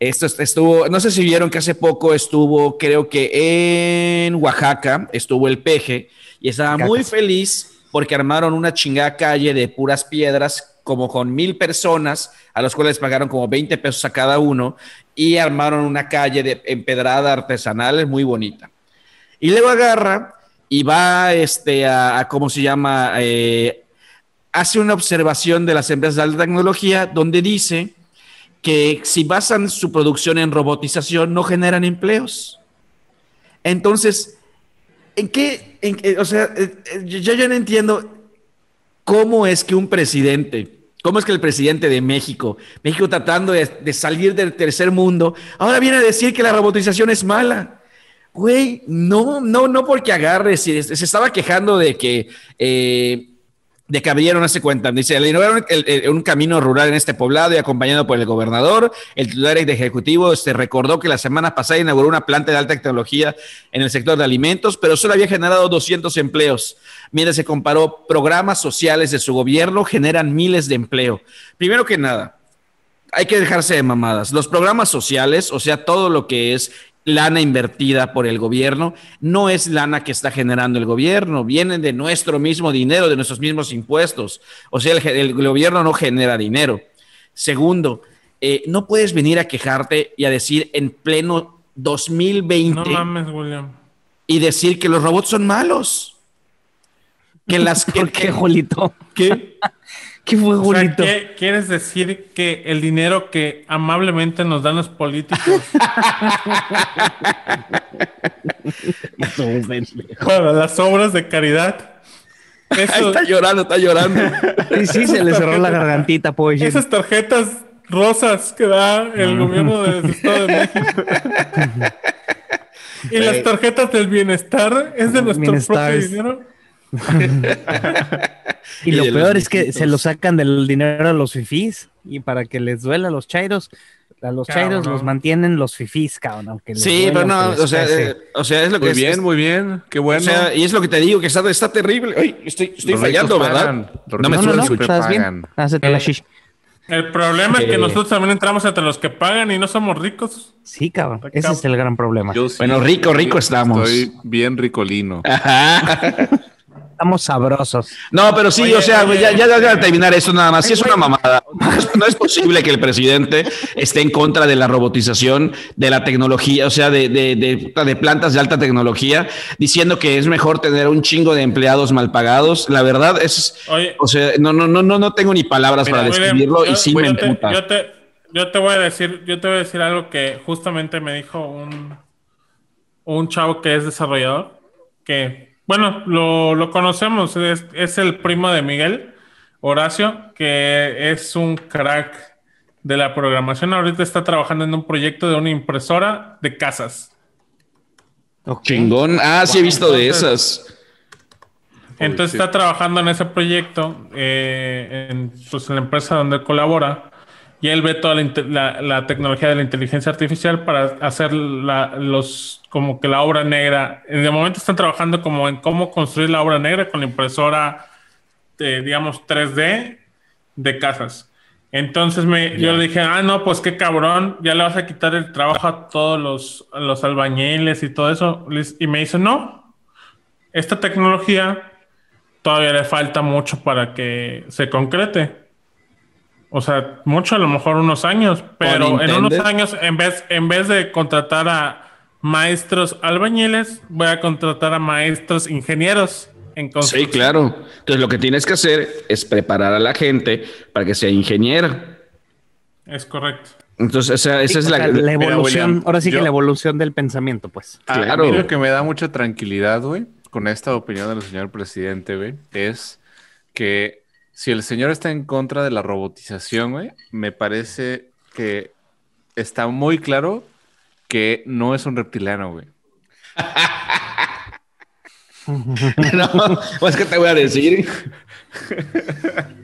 Esto estuvo, no sé si vieron que hace poco estuvo, creo que en Oaxaca, estuvo el peje y estaba muy feliz porque armaron una chingada calle de puras piedras, como con mil personas, a los cuales pagaron como 20 pesos a cada uno, y armaron una calle de empedrada artesanal muy bonita. Y luego agarra y va este, a, ¿cómo se llama? Eh, hace una observación de las empresas de alta tecnología donde dice que si basan su producción en robotización no generan empleos. Entonces, ¿en qué? O sea, eh, eh, yo ya no entiendo cómo es que un presidente, cómo es que el presidente de México, México tratando de, salir del tercer mundo, ahora viene a decir que la robotización es mala. Güey, no, no, no porque agarre, se, se estaba quejando de que eh, de que abrieron, hace cuenta, dice, le inauguraron un camino rural en este poblado y acompañado por el gobernador, el titular de ejecutivo se recordó que la semana pasada inauguró una planta de alta tecnología en el sector de alimentos, pero solo había generado 200 empleos. Mientras se comparó, programas sociales de su gobierno generan miles de empleo. Primero que nada, hay que dejarse de mamadas. Los programas sociales, o sea, todo lo que es lana invertida por el gobierno, no es lana que está generando el gobierno, vienen de nuestro mismo dinero, de nuestros mismos impuestos. O sea, el, gobierno no genera dinero. Segundo, eh, no puedes venir a quejarte y a decir en pleno 2020 no mames, William. y decir que los robots son malos. Que las <laughs> ¿Por qué, Jolito? ¿Qué? <laughs> ¿Qué fue, o ¿Quieres decir que el dinero que amablemente nos dan los políticos <laughs> para las obras de caridad? está llorando, está llorando. Sí, sí, se le cerró la gargantita, pues. Esas tarjetas rosas que da el gobierno del Estado de México. <laughs> y las tarjetas del bienestar es de nuestro propio dinero. Y, lo peor es que se lo sacan del dinero a los fifís y para que les duela a los chairos, a los chairos los mantienen los fifís, cabrón. Aunque sí, pero no, o sea, eh, o sea, es lo que muy bien, muy bien, qué bueno. O sea, y es lo que te digo, que está, está terrible. Ay, estoy, estoy fallando, ¿verdad? No me no, no, estás bien. la shish. El problema es que nosotros también entramos entre los que pagan y no somos ricos. Sí, cabrón. Ese es el gran problema. bueno, rico, rico estamos. Estoy bien ricolino. <laughs> estamos sabrosos. No, pero sí, o sea, ya, ya, ya, terminar esto nada más. Sí, es una mamada. <laughs> No es, posible que el presidente esté en contra de la robotización, de la tecnología, o sea, de, de, de, plantas de alta tecnología, diciendo que es mejor tener un chingo de empleados mal pagados. La verdad es, o sea, no, no, no, no, no tengo ni palabras para describirlo y sí me emputa. Yo te, yo te voy a decir, yo te voy a decir algo que justamente me dijo un, un chavo que es desarrollador, que bueno, lo, conocemos, es, el primo de Miguel, Horacio, que es un crack de la programación. Ahorita está trabajando en un proyecto de una impresora de casas. Chingón. Ah, sí he visto de esas. Entonces está trabajando en ese proyecto, eh, en, pues, en la empresa donde colabora y él ve toda la, tecnología de la inteligencia artificial para hacer los como que la obra negra. El momento están trabajando como en cómo construir la obra negra con la impresora, de, digamos, 3D de casas. Entonces me, yo le dije, ah, no, pues qué cabrón, ya le vas a quitar el trabajo a todos los, los albañiles y todo eso. Y me dice, no, esta tecnología todavía le falta mucho para que se concrete. O sea, mucho a lo mejor unos años, pero en unos años, en vez, en vez de contratar a maestros albañiles, voy a contratar a maestros ingenieros en Sí, claro. Entonces lo que tienes que hacer es preparar a la gente para que sea ingeniera. Es correcto. Entonces, esa, es la, evolución. ahora sí que la evolución del pensamiento, pues. Claro. Lo que me da mucha tranquilidad, güey, con esta opinión del señor presidente, güey, es que si el señor está en contra de la robotización, güey, me parece que está muy claro que no es un reptiliano, güey. <laughs> no, pues que te voy a decir.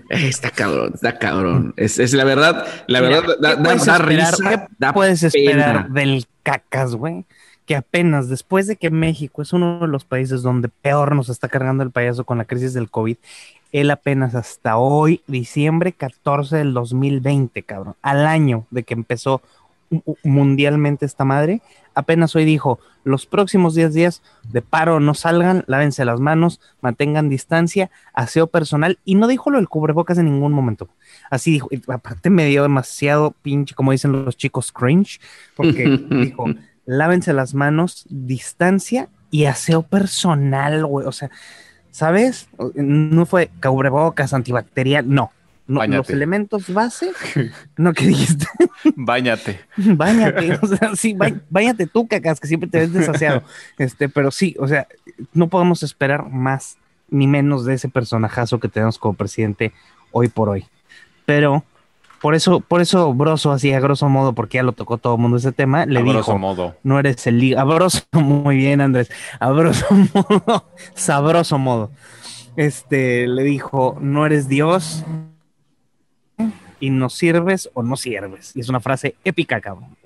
está cabrón, está cabrón. Es, la verdad, la verdad, da, risa. ¿Qué puedes esperar del cacas, güey? Que apenas después de que México es uno de los países donde peor nos está cargando el payaso con la crisis del COVID, él apenas hasta hoy, diciembre 14 del 2020, cabrón, al año de que empezó mundialmente esta madre, apenas hoy dijo, los próximos 10 días de paro no salgan, lávense las manos, mantengan distancia, aseo personal, y no dijo lo del cubrebocas en ningún momento. Así dijo, aparte me dio demasiado pinche, como dicen los chicos, cringe, porque <laughs> dijo, lávense las manos, distancia y aseo personal, güey, o sea, ¿sabes? No fue cubrebocas, antibacterial, no, los elementos base, <laughs> no que dijiste. Báñate. <laughs> Báñate, o sea, sí, báñate tú, cacas, que siempre te ves desasiado. <laughs> Este, pero sí, o sea, no podemos esperar más ni menos de ese personajazo que tenemos como presidente hoy por hoy. Pero por eso, por eso Broso, así a grosso modo, porque ya lo tocó todo el mundo ese tema, le a dijo, modo. no eres el a broso, <laughs> muy bien Andrés, a broso <laughs> modo, sabroso modo. Este, le dijo, no eres Dios, y no sirves o no sirves. Y es una frase épica, cabrón.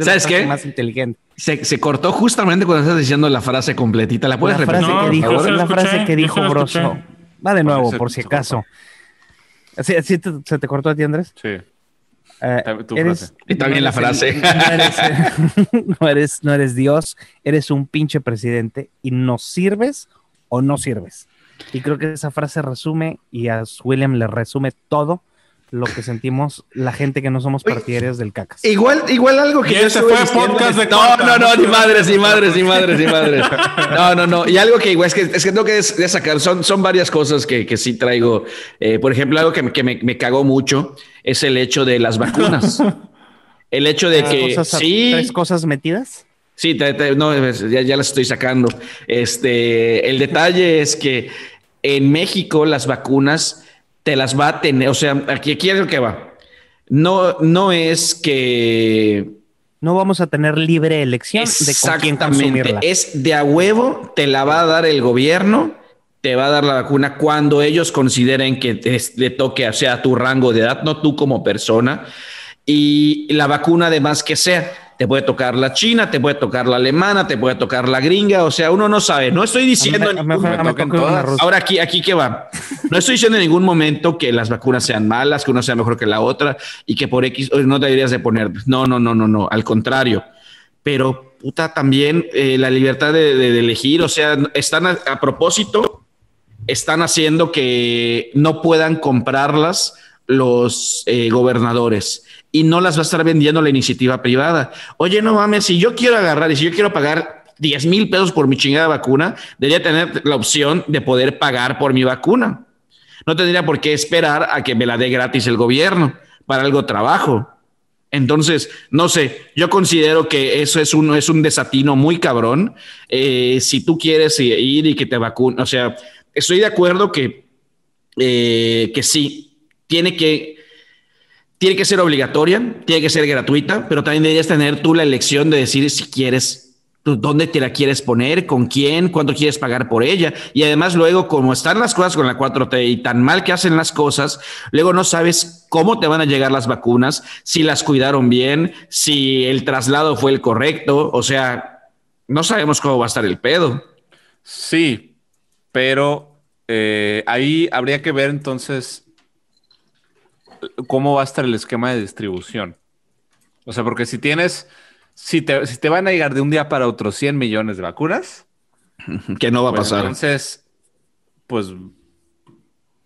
¿Sabes qué? Más inteligente. Se, cortó justamente cuando estás diciendo la frase completita. ¿La puedes repetir? que dijo, la frase que dijo Broso. Va de nuevo, por si acaso. ¿Se te cortó a ti, Andrés? Sí. Eh, y también la frase. <laughs> no, eres, no eres Dios, eres un pinche presidente y no sirves o no sirves. Y creo que esa frase resume y a William le resume todo lo que sentimos la gente que no somos partidarios del cacas. Igual, igual algo que yo fue podcast de No, no, no, ni madres, ni madres, ni madres, ni madres. No, no, no. Y algo que igual es que, es que tengo que sacar, son, son varias cosas que, que sí traigo. Eh, por ejemplo, algo que, que me, me, cagó mucho es el hecho de las vacunas. El hecho de que sí. ¿Tres cosas metidas? Sí, no, ya, ya las estoy sacando. Este, el detalle es que en México las vacunas te las va a tener, o sea, aquí, aquí es lo que va. No, no es que no vamos a tener libre elección de con quién. Es de a huevo, te la va a dar el gobierno, te va a dar la vacuna cuando ellos consideren que te, le toque, o sea, tu rango de edad, no tú como persona. Y la vacuna además que sea te puede tocar la china, te puede tocar la alemana, te puede tocar la gringa, o sea, uno no sabe. No estoy diciendo. Ahora aquí, aquí qué va. No estoy diciendo en ningún momento que las vacunas sean malas, que uno sea mejor que la otra y que por X no deberías de poner. No, no, no, no, no. Al contrario. Pero puta, también eh, la libertad de, elegir, o sea, están a, propósito, están haciendo que no puedan comprarlas los eh, gobernadores y no las va a estar vendiendo la iniciativa privada. Oye, no mames, si yo quiero agarrar y si yo quiero pagar 10 mil pesos por mi chingada vacuna, debería tener la opción de poder pagar por mi vacuna. No tendría por qué esperar a que me la dé gratis el gobierno para algo trabajo. Entonces, no sé, yo considero que eso es un, es un desatino muy cabrón. Eh, si tú quieres ir y que te vacunen, o sea, estoy de acuerdo que, eh, que sí, tiene que tiene que ser obligatoria, tiene que ser gratuita, pero también deberías tener tú la elección de decir si quieres dónde te la quieres poner, con quién, cuánto quieres pagar por ella. Y además luego, como están las cosas con la 4T y tan mal que hacen las cosas, luego no sabes cómo te van a llegar las vacunas, si las cuidaron bien, si el traslado fue el correcto. O sea, no sabemos cómo va a estar el pedo. Sí, pero eh, ahí habría que ver entonces cómo va a estar el esquema de distribución. O sea, porque si tienes, si te, si te van a llegar de un día para otro 100 millones de vacunas, <laughs> que no va a pues pasar. Entonces, pues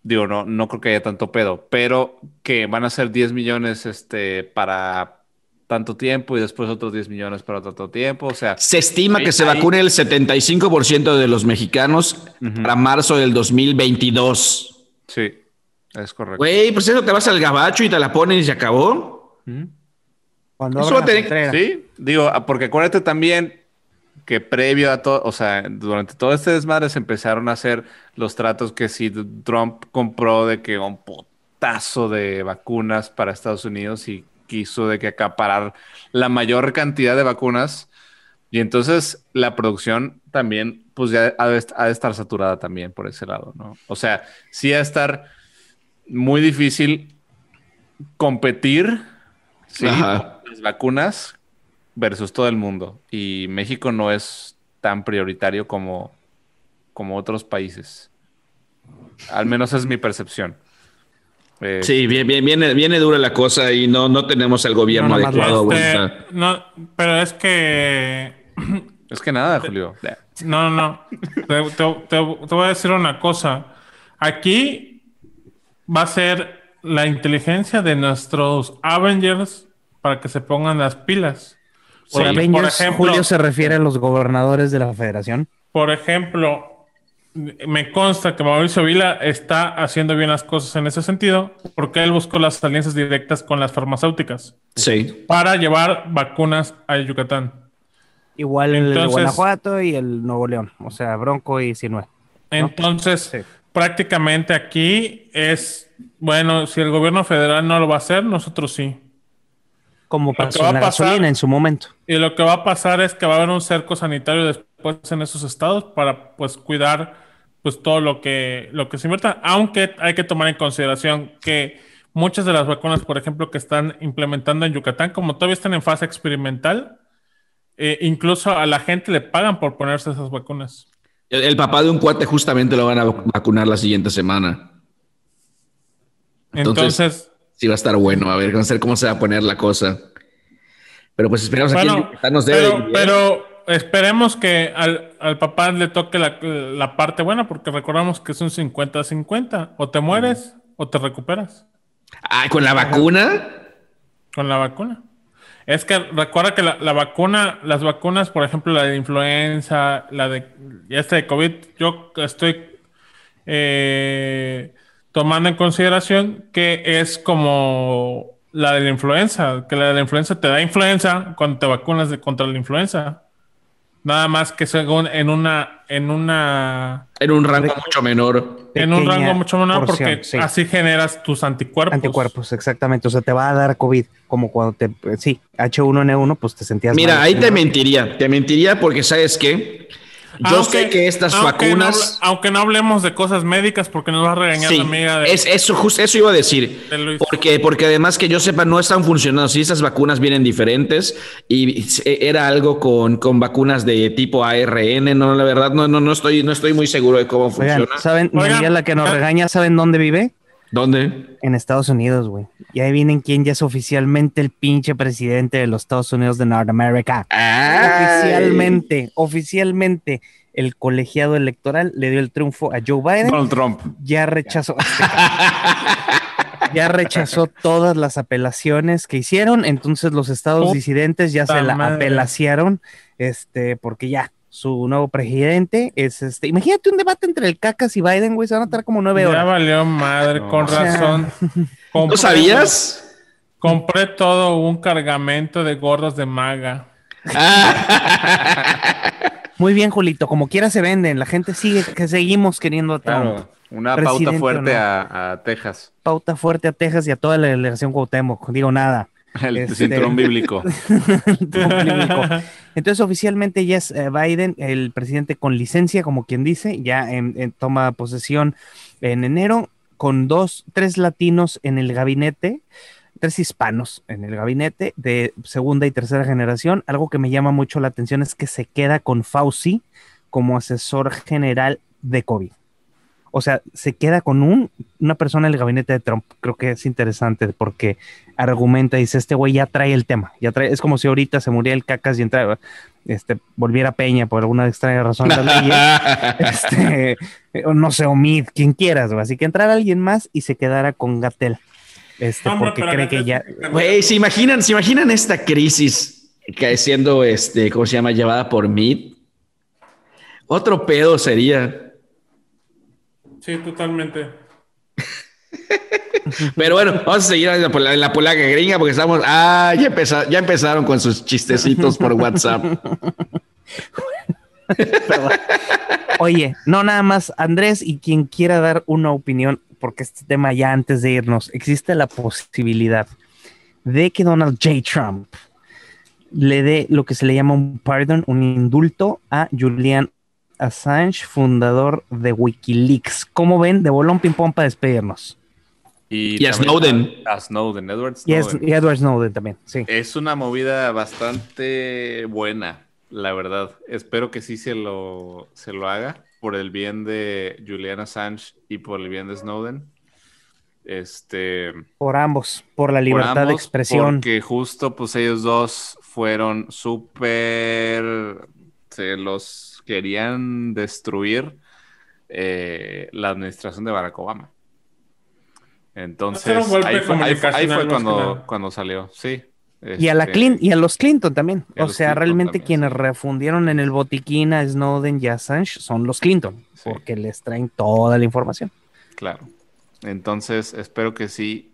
digo, no, no creo que haya tanto pedo, pero que van a ser 10 millones este, para tanto tiempo y después otros 10 millones para tanto tiempo. O sea, se estima que se vacune el 75% de los mexicanos para marzo del 2022. Sí. Es correcto. Güey, pues eso te vas al gabacho y te la ponen y se acabó. Cuando eso Sí, digo, ah, porque acuérdate también que previo a todo, o sea, durante todo este desmadre se empezaron a hacer los tratos que si Trump compró de que un potazo de vacunas para Estados Unidos y quiso de que acaparar la mayor cantidad de vacunas. Y entonces la producción también, pues ya ha de, ha de estar saturada también por ese lado, ¿no? O sea, sí ha de estar muy difícil competir las vacunas versus todo el mundo. Y México no es tan prioritario como, como otros países. Al menos es mi percepción. Eh, sí, bien, bien, viene, viene dura la cosa y no, no tenemos el gobierno adecuado. Este, no, pero es que... Es que nada, Julio. No, no, te, voy a decir una cosa. Aquí va a ser la inteligencia de nuestros Avengers para que se pongan las pilas. Por, Avengers, Julio se refiere a los gobernadores de la federación. Por ejemplo, me consta que Mauricio Vila está haciendo bien las cosas en ese sentido porque él buscó las alianzas directas con las farmacéuticas. Sí. Para llevar vacunas a Yucatán. Igual el de Guanajuato y el Nuevo León, o sea, Bronco y Sinue. Entonces, prácticamente aquí es, bueno, si el gobierno federal no lo va a hacer, nosotros sí. Como pasó la gasolina en su momento. Y lo que va a pasar es que va a haber un cerco sanitario después en esos estados para pues cuidar pues todo lo que, lo que se invierta, aunque hay que tomar en consideración que muchas de las vacunas, por ejemplo, que están implementando en Yucatán, como todavía están en fase experimental, eh, incluso a la gente le pagan por ponerse esas vacunas. El, papá de un cuate justamente lo van a vacunar la siguiente semana. Entonces, sí va a estar bueno. A ver, a cómo se va a poner la cosa. Pero pues esperamos aquí nos debe pero, esperemos que al, papá le toque la, parte buena, porque recordamos que es un 50-50. O te mueres o te recuperas. Ah, ¿con la vacuna? Con la vacuna. Es que recuerda que la, vacuna, las vacunas, por ejemplo, la de influenza, la de este de COVID, yo estoy eh, tomando en consideración que es como la de la influenza, que la de la influenza te da influenza cuando te vacunas de, contra la influenza. Nada más que según en una, en una. En un rango mucho menor. En un rango mucho menor porque así generas tus anticuerpos. Anticuerpos, exactamente. O sea, te va a dar COVID. Como cuando te. Sí, H1N1, pues te sentías. Mira, ahí te mentiría. Te mentiría porque, ¿sabes qué? Yo sé que estas vacunas. aunque no hablemos de cosas médicas, porque nos va a regañar la amiga de, es, eso, justo eso iba a decir. Porque, porque además que yo sepa, no están funcionando. Si esas vacunas vienen diferentes y era algo con, con vacunas de tipo ARN, no, la verdad, no, no, no estoy, no estoy muy seguro de cómo funciona. ¿Saben? la que nos regaña, ¿saben dónde vive? ¿Dónde? En Estados Unidos, güey. Y ahí vienen quien ya es oficialmente el pinche presidente de los Estados Unidos de Norteamérica. Oficialmente, oficialmente, el colegiado electoral le dio el triunfo a Joe Biden. Donald Trump. Ya rechazó. ya rechazó todas las apelaciones que hicieron. Entonces los estados disidentes ya se la apelaciaron. Este, porque ya su nuevo presidente es este. Imagínate un debate entre el Cacas y Biden, güey. Se van a estar como nueve horas. Ya valió madre, con razón. <laughs> ¿No sabías? Compré todo un cargamento de gordos de maga. <laughs> Muy bien, Julito. Como quiera se venden. La gente sigue que seguimos queriendo a una pauta fuerte a, Texas. Pauta fuerte a Texas y a toda la delegación Cuauhtémoc. Digo nada. <laughs> El este, cinturón bíblico. <laughs> <laughs> Entonces, oficialmente ya es eh, Biden, el presidente con licencia, como quien dice, ya toma posesión en enero, con dos, tres latinos en el gabinete, tres hispanos en el gabinete de segunda y tercera generación. Algo que me llama mucho la atención es que se queda con Fauci como asesor general de COVID o sea, se queda con un, una persona en el gabinete de Trump. Creo que es interesante porque argumenta, dice, este güey ya trae el tema, ya trae, es como si ahorita se muriera el cacas y entrara, este, volviera Peña por alguna extraña razón de <laughs> este, no sé, Omid, quien quieras, así que entrara alguien más y se quedara con Gatel. Este, porque cree que ya. Güey, ¿se imaginan, ¿se imaginan esta crisis que siendo, este, ¿cómo se llama? Llevada por Mid. Otro pedo sería. Sí, totalmente. <laughs> Pero bueno, vamos a seguir en la, polaca gringa porque estamos. Ah, ya, ya empezaron con sus chistecitos por WhatsApp. <laughs> Oye, no nada más, Andrés, y quien quiera dar una opinión, porque este tema ya antes de irnos, existe la posibilidad de que Donald J. Trump le dé lo que se le llama un pardon, un indulto a Julian Assange, fundador de Wikileaks. ¿Cómo ven? De bolón ping-pong para despedirnos. Y, Y a Snowden. A, a Snowden, Edward Y, es- Snowden. y Edward Snowden también, sí. Es una movida bastante buena, la verdad. Espero que sí se lo, se lo haga por el bien de Julian Assange y por el bien de Snowden. Este, Por ambos, por la por libertad de expresión. Porque justo pues ellos dos fueron súper, se los querían destruir eh, la administración de Barack Obama. Entonces, ahí fue, ahí ahí cuando, salió, sí. Y a la Este, Clin- y a los Clinton también. O sea, Clinton realmente también, quienes sí. refundieron en el botiquín a Snowden y a Assange son los Clinton, Sí. porque les traen toda la información. Claro. Entonces, espero que sí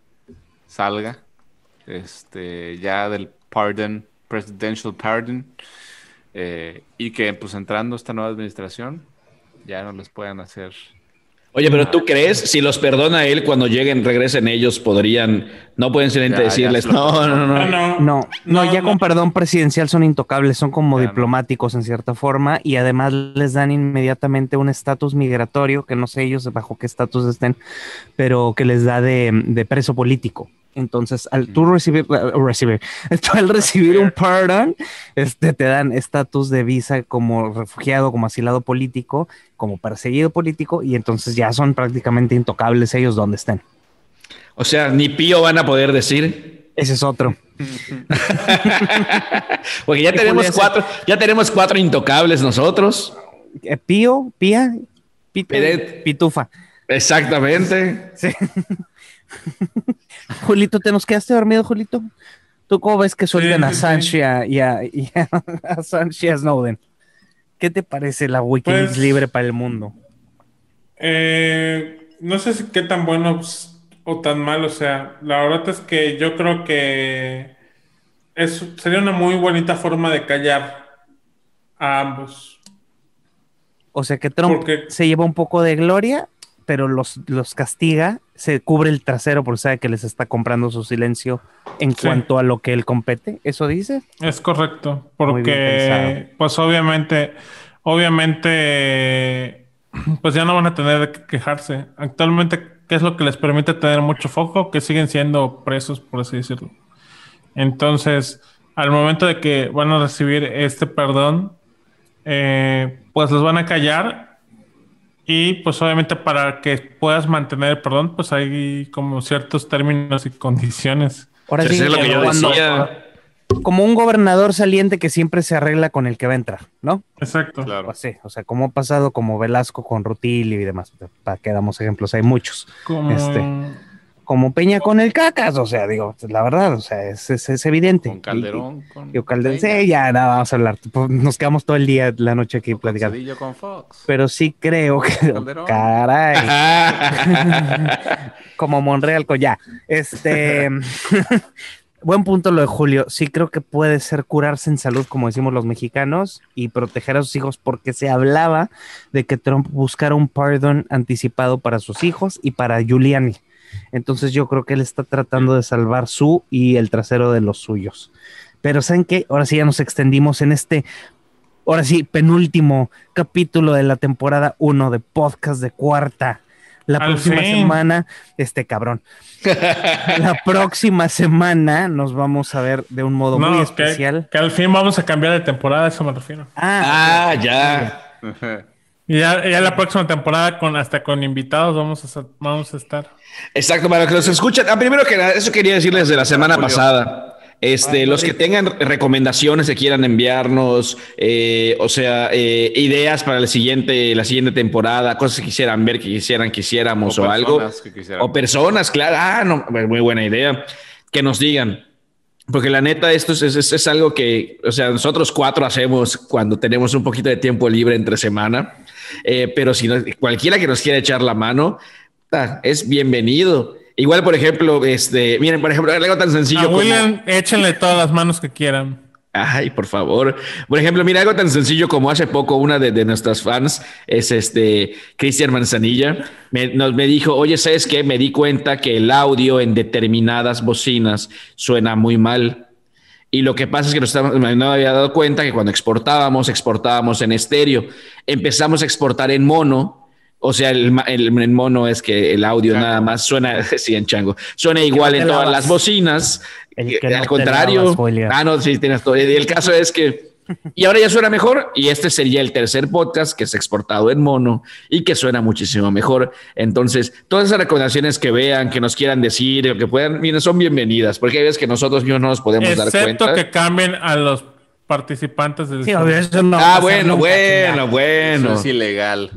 salga este, ya del pardon, presidential pardon, eh, y que pues entrando esta nueva administración ya no les puedan hacer. Oye, pero ¿tú crees si los perdona él cuando lleguen, regresen ellos, podrían, no pueden simplemente decirles, no, no, no, no. no. No, ya no. con perdón presidencial son intocables, son como Ya no. diplomáticos en cierta forma y además les dan inmediatamente un estatus migratorio, que no sé ellos bajo qué estatus estén, pero que les da de, de preso político. Entonces, al tú recibir, recibir, <laughs> al recibir un pardon, este, te dan estatus de visa como refugiado, como asilado político, como perseguido político, y entonces ya son prácticamente intocables ellos donde estén. O sea, ni pío van a poder decir. Ese es otro. <laughs> Porque ya tenemos cuatro, ya tenemos cuatro intocables nosotros. Eh, Pío, Pía, Pito. Pitufa. Exactamente. Sí. <laughs> <laughs> Julito, ¿te nos quedaste dormido, Julito? ¿Tú cómo ves que suelten a sí. Assange y a, y <laughs> Snowden? ¿Qué te parece la Wikileaks Pues- libre para el mundo? Eh, no sé si qué tan bueno o tan malo sea. La verdad es que yo creo que es, sería una muy bonita forma de callar a ambos. O sea que Trump Porque- se lleva un poco de gloria, pero los, los castiga, se cubre el trasero porque sabe que les está comprando su silencio en Sí. cuanto a lo que él compete. ¿Eso dice? Es correcto, porque pues obviamente, obviamente, pues ya no van a tener qué quejarse. Actualmente, ¿qué es lo que les permite tener mucho foco? Que siguen siendo presos, por así decirlo. Entonces, al momento de que van a recibir este perdón, eh, pues los van a callar y pues obviamente para que puedas mantener el perdón, pues hay como ciertos términos y condiciones. Ahora sí, es lo que yo cuando- decía. como un gobernador saliente que siempre se arregla con el que va a entrar, ¿no? Exacto. Claro. Pues sí, o sea, como ha pasado como Velasco con Rutilio y demás, para que damos ejemplos, hay muchos. Como... Este, Como Peña con el Cacas, o sea, digo, la verdad, o sea, es, es, es evidente. Con Calderón, con Y, y Calderón, sí, ya nada, vamos a hablar. pues, Nos quedamos todo el día, la noche aquí con platicando. Con Fox. Pero sí creo que. Calderón. Caray. <laughs> como Monreal con ya. Este. <laughs> Buen punto lo de Julio. Sí creo que puede ser curarse en salud, como decimos los mexicanos, y proteger a sus hijos, porque se hablaba de que Trump buscara un pardon anticipado para sus hijos y para Giuliani. Entonces yo creo que él está tratando de salvar su y el trasero de los suyos. Pero ¿saben qué? Ahora sí ya nos extendimos en este, ahora sí, penúltimo capítulo de la temporada 1 de podcast de cuarta. La Al próxima fin. semana, este cabrón. <laughs> la próxima semana nos vamos a ver de un modo muy No, especial. Que, que al fin vamos a cambiar de temporada, eso me refiero. Ah, ah, ya. <laughs> Y ya, ya la próxima temporada, con hasta con invitados, vamos a, vamos a estar. Exacto, para los que nos escuchan. Ah, primero que nada, eso quería decirles de la semana Julio. pasada. Este, los que tengan recomendaciones que quieran enviarnos, eh, o sea, eh, ideas para la siguiente, la siguiente temporada, cosas que quisieran ver, que quisieran, quisiéramos o, algo. que quisieran. O personas, claro. Ah, no, muy buena idea. Que nos digan. Porque la neta, esto es, es- es algo que, o sea, nosotros cuatro hacemos cuando tenemos un poquito de tiempo libre entre semana. Eh, pero si no, cualquiera que nos quiera echar la mano, ah, es bienvenido. Igual, por ejemplo, este, miren, por ejemplo, algo tan sencillo A como. William, échenle todas las manos que quieran. Ay, por favor. Por ejemplo, mira, algo tan sencillo como hace poco una de, de nuestras fans es este Cristian Manzanilla. Me, nos, me dijo, oye, ¿sabes qué? Me di cuenta que el audio en determinadas bocinas suena muy mal. Y lo que pasa es que nos estamos- no había dado cuenta que cuando exportábamos, exportábamos en estéreo. Empezamos a exportar en mono O sea, el, el, mono es que el audio nada más suena, <laughs> sí, en chango, suena igual en todas las bocinas. al contrario. ah, no, sí, tienes todo. Y el caso es que y ahora ya suena mejor y este sería el tercer podcast que es exportado en mono y que suena muchísimo mejor. Entonces, todas esas recomendaciones que vean, que nos quieran decir o que puedan, miren, son bienvenidas, porque hay veces que nosotros mismos no nos podemos dar cuenta. Excepto que cambien a los participantes del sí, Ah, bueno, bueno, bueno. Eso es ilegal.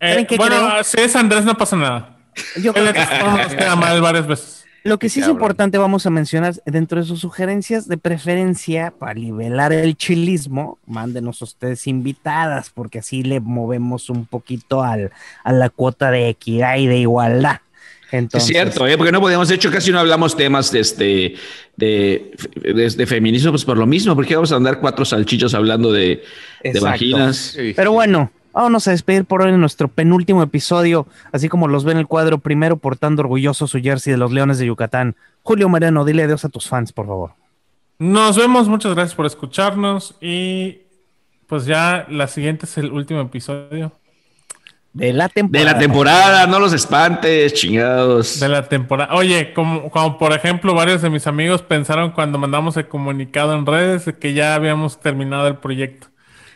Eh, bueno, si es Andrés no pasa nada. Yo creo que nos queda mal varias veces. Lo que sí es importante, vamos a mencionar dentro de sus sugerencias de preferencia para nivelar el chilismo, mándenos ustedes invitadas, porque así le movemos un poquito al, a la cuota de equidad y de igualdad. Entonces, es cierto, ¿eh? porque no podemos, de hecho, casi no hablamos temas de, este, de, de, feminismo, pues por lo mismo, porque vamos a andar cuatro salchichos hablando de, de vaginas. Pero bueno, Vámonos a despedir por hoy en nuestro penúltimo episodio, así como los ven en el cuadro primero portando orgulloso su jersey de los Leones de Yucatán. Julio Moreno, dile adiós a tus fans, por favor. Nos vemos, muchas gracias por escucharnos y pues ya la siguiente es el último episodio. De la temporada. De la temporada, no los espantes, chingados. De la temporada. Oye, como, como, por ejemplo, varios de mis amigos pensaron cuando mandamos el comunicado en redes que ya habíamos terminado el proyecto.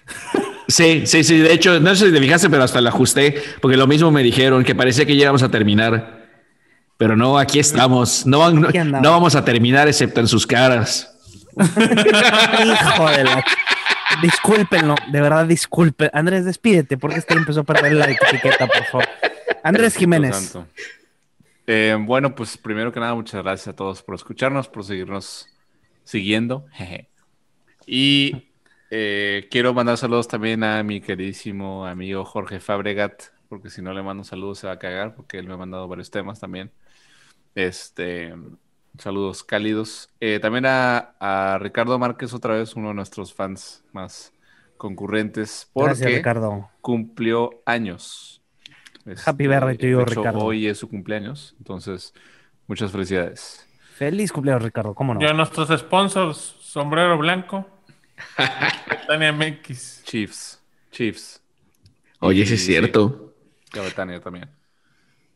<laughs> Sí, sí, sí. De hecho, no sé si te fijaste, pero hasta la ajusté, porque lo mismo me dijeron que parecía que ya íbamos a terminar. Pero no, aquí estamos. No, no, vamos a terminar excepto en sus caras. <laughs> Hijo de la... Discúlpenlo, de verdad disculpen. Andrés, despídete, porque este empezó a perder la etiqueta, por favor. Andrés Jiménez. Eh, bueno, pues primero que nada, muchas gracias a todos por escucharnos, por seguirnos siguiendo. <laughs> y eh, quiero mandar saludos también a mi queridísimo amigo Jorge Fabregat, porque si no le mando saludos se va a cagar, porque él me ha mandado varios temas también. Este, saludos cálidos. Eh, también a, Ricardo Márquez, otra vez uno de nuestros fans más concurrentes, porque Ricardo. cumplió años. Happy birthday to Ricardo. Hoy es su cumpleaños, entonces muchas felicidades. Feliz cumpleaños, Ricardo, ¿cómo no? Y a nuestros sponsors, Sombrero Blanco. Betania MX. Chiefs. Chiefs. Oye, ese es cierto. Sí. Betania también.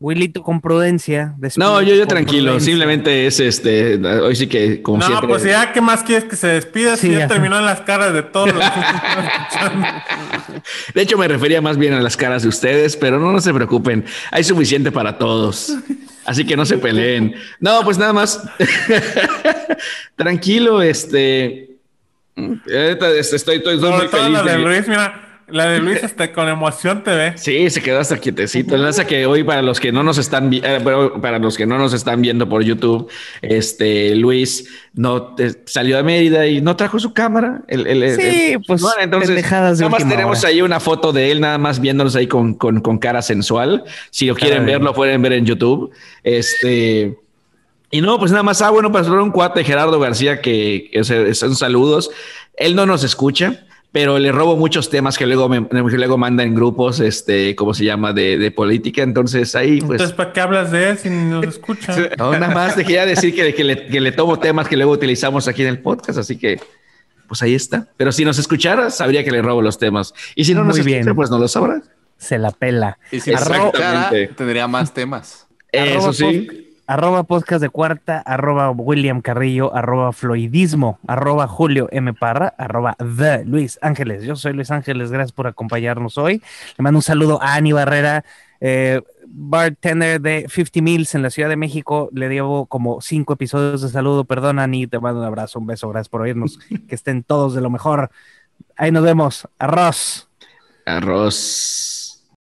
Willito con prudencia. No, yo, yo tranquilo. Simplemente es este. Hoy sí que, como no, pues ya, ¿qué más quieres que se despida? si ya, terminó en las caras de todos los que <laughs> De hecho, me refería más bien a las caras de ustedes, pero no, no se preocupen. Hay suficiente para todos. Así que no se peleen. No, pues nada más. <laughs> Tranquilo, este. Estoy, estoy, estoy muy feliz. La de, Luis, mira, la de Luis hasta <laughs> con emoción te ve. Sí, se quedó hasta quietecito. Enlaza que hoy para los que no nos están eh, para los que no nos están viendo por YouTube, este Luis no salió de Mérida y no trajo su cámara. sí, pues bueno, entonces nada más tenemos ahí una foto de él, nada más viéndonos ahí con, con, con cara sensual. Si lo quieren ver, lo pueden ver en YouTube. Este y no, pues nada más, ah, bueno, para saludar un cuate, Gerardo García, que, son saludos. Él no nos escucha, pero le robo muchos temas que luego, me, luego manda en grupos, este, ¿cómo se llama? De, política. Entonces ahí, pues. Entonces, ¿para qué hablas de él si nos escucha? <laughs> no, nada más te quería decir que, que, le, que le tomo temas que luego utilizamos aquí en el podcast, así que pues ahí está. Pero si nos escuchara, sabría que le robo los temas. Y si no nos escucha, pues no lo sabrá. Se la pela. Y si Exactamente. tendría más temas. Eso sí arroba podcast de cuarta, arroba William Carrillo, arroba Floydismo, arroba Julio M. Parra, arroba The Luis Ángeles. Yo soy Luis Ángeles, gracias por acompañarnos hoy. Le mando un saludo a Ani Barrera, eh, bartender de 50 Mills en la Ciudad de México. Le llevo como cinco episodios de saludo. Perdón, Ani, te mando un abrazo, un beso, gracias por oírnos. <laughs> que estén todos de lo mejor. Ahí nos vemos. Arroz. Arroz.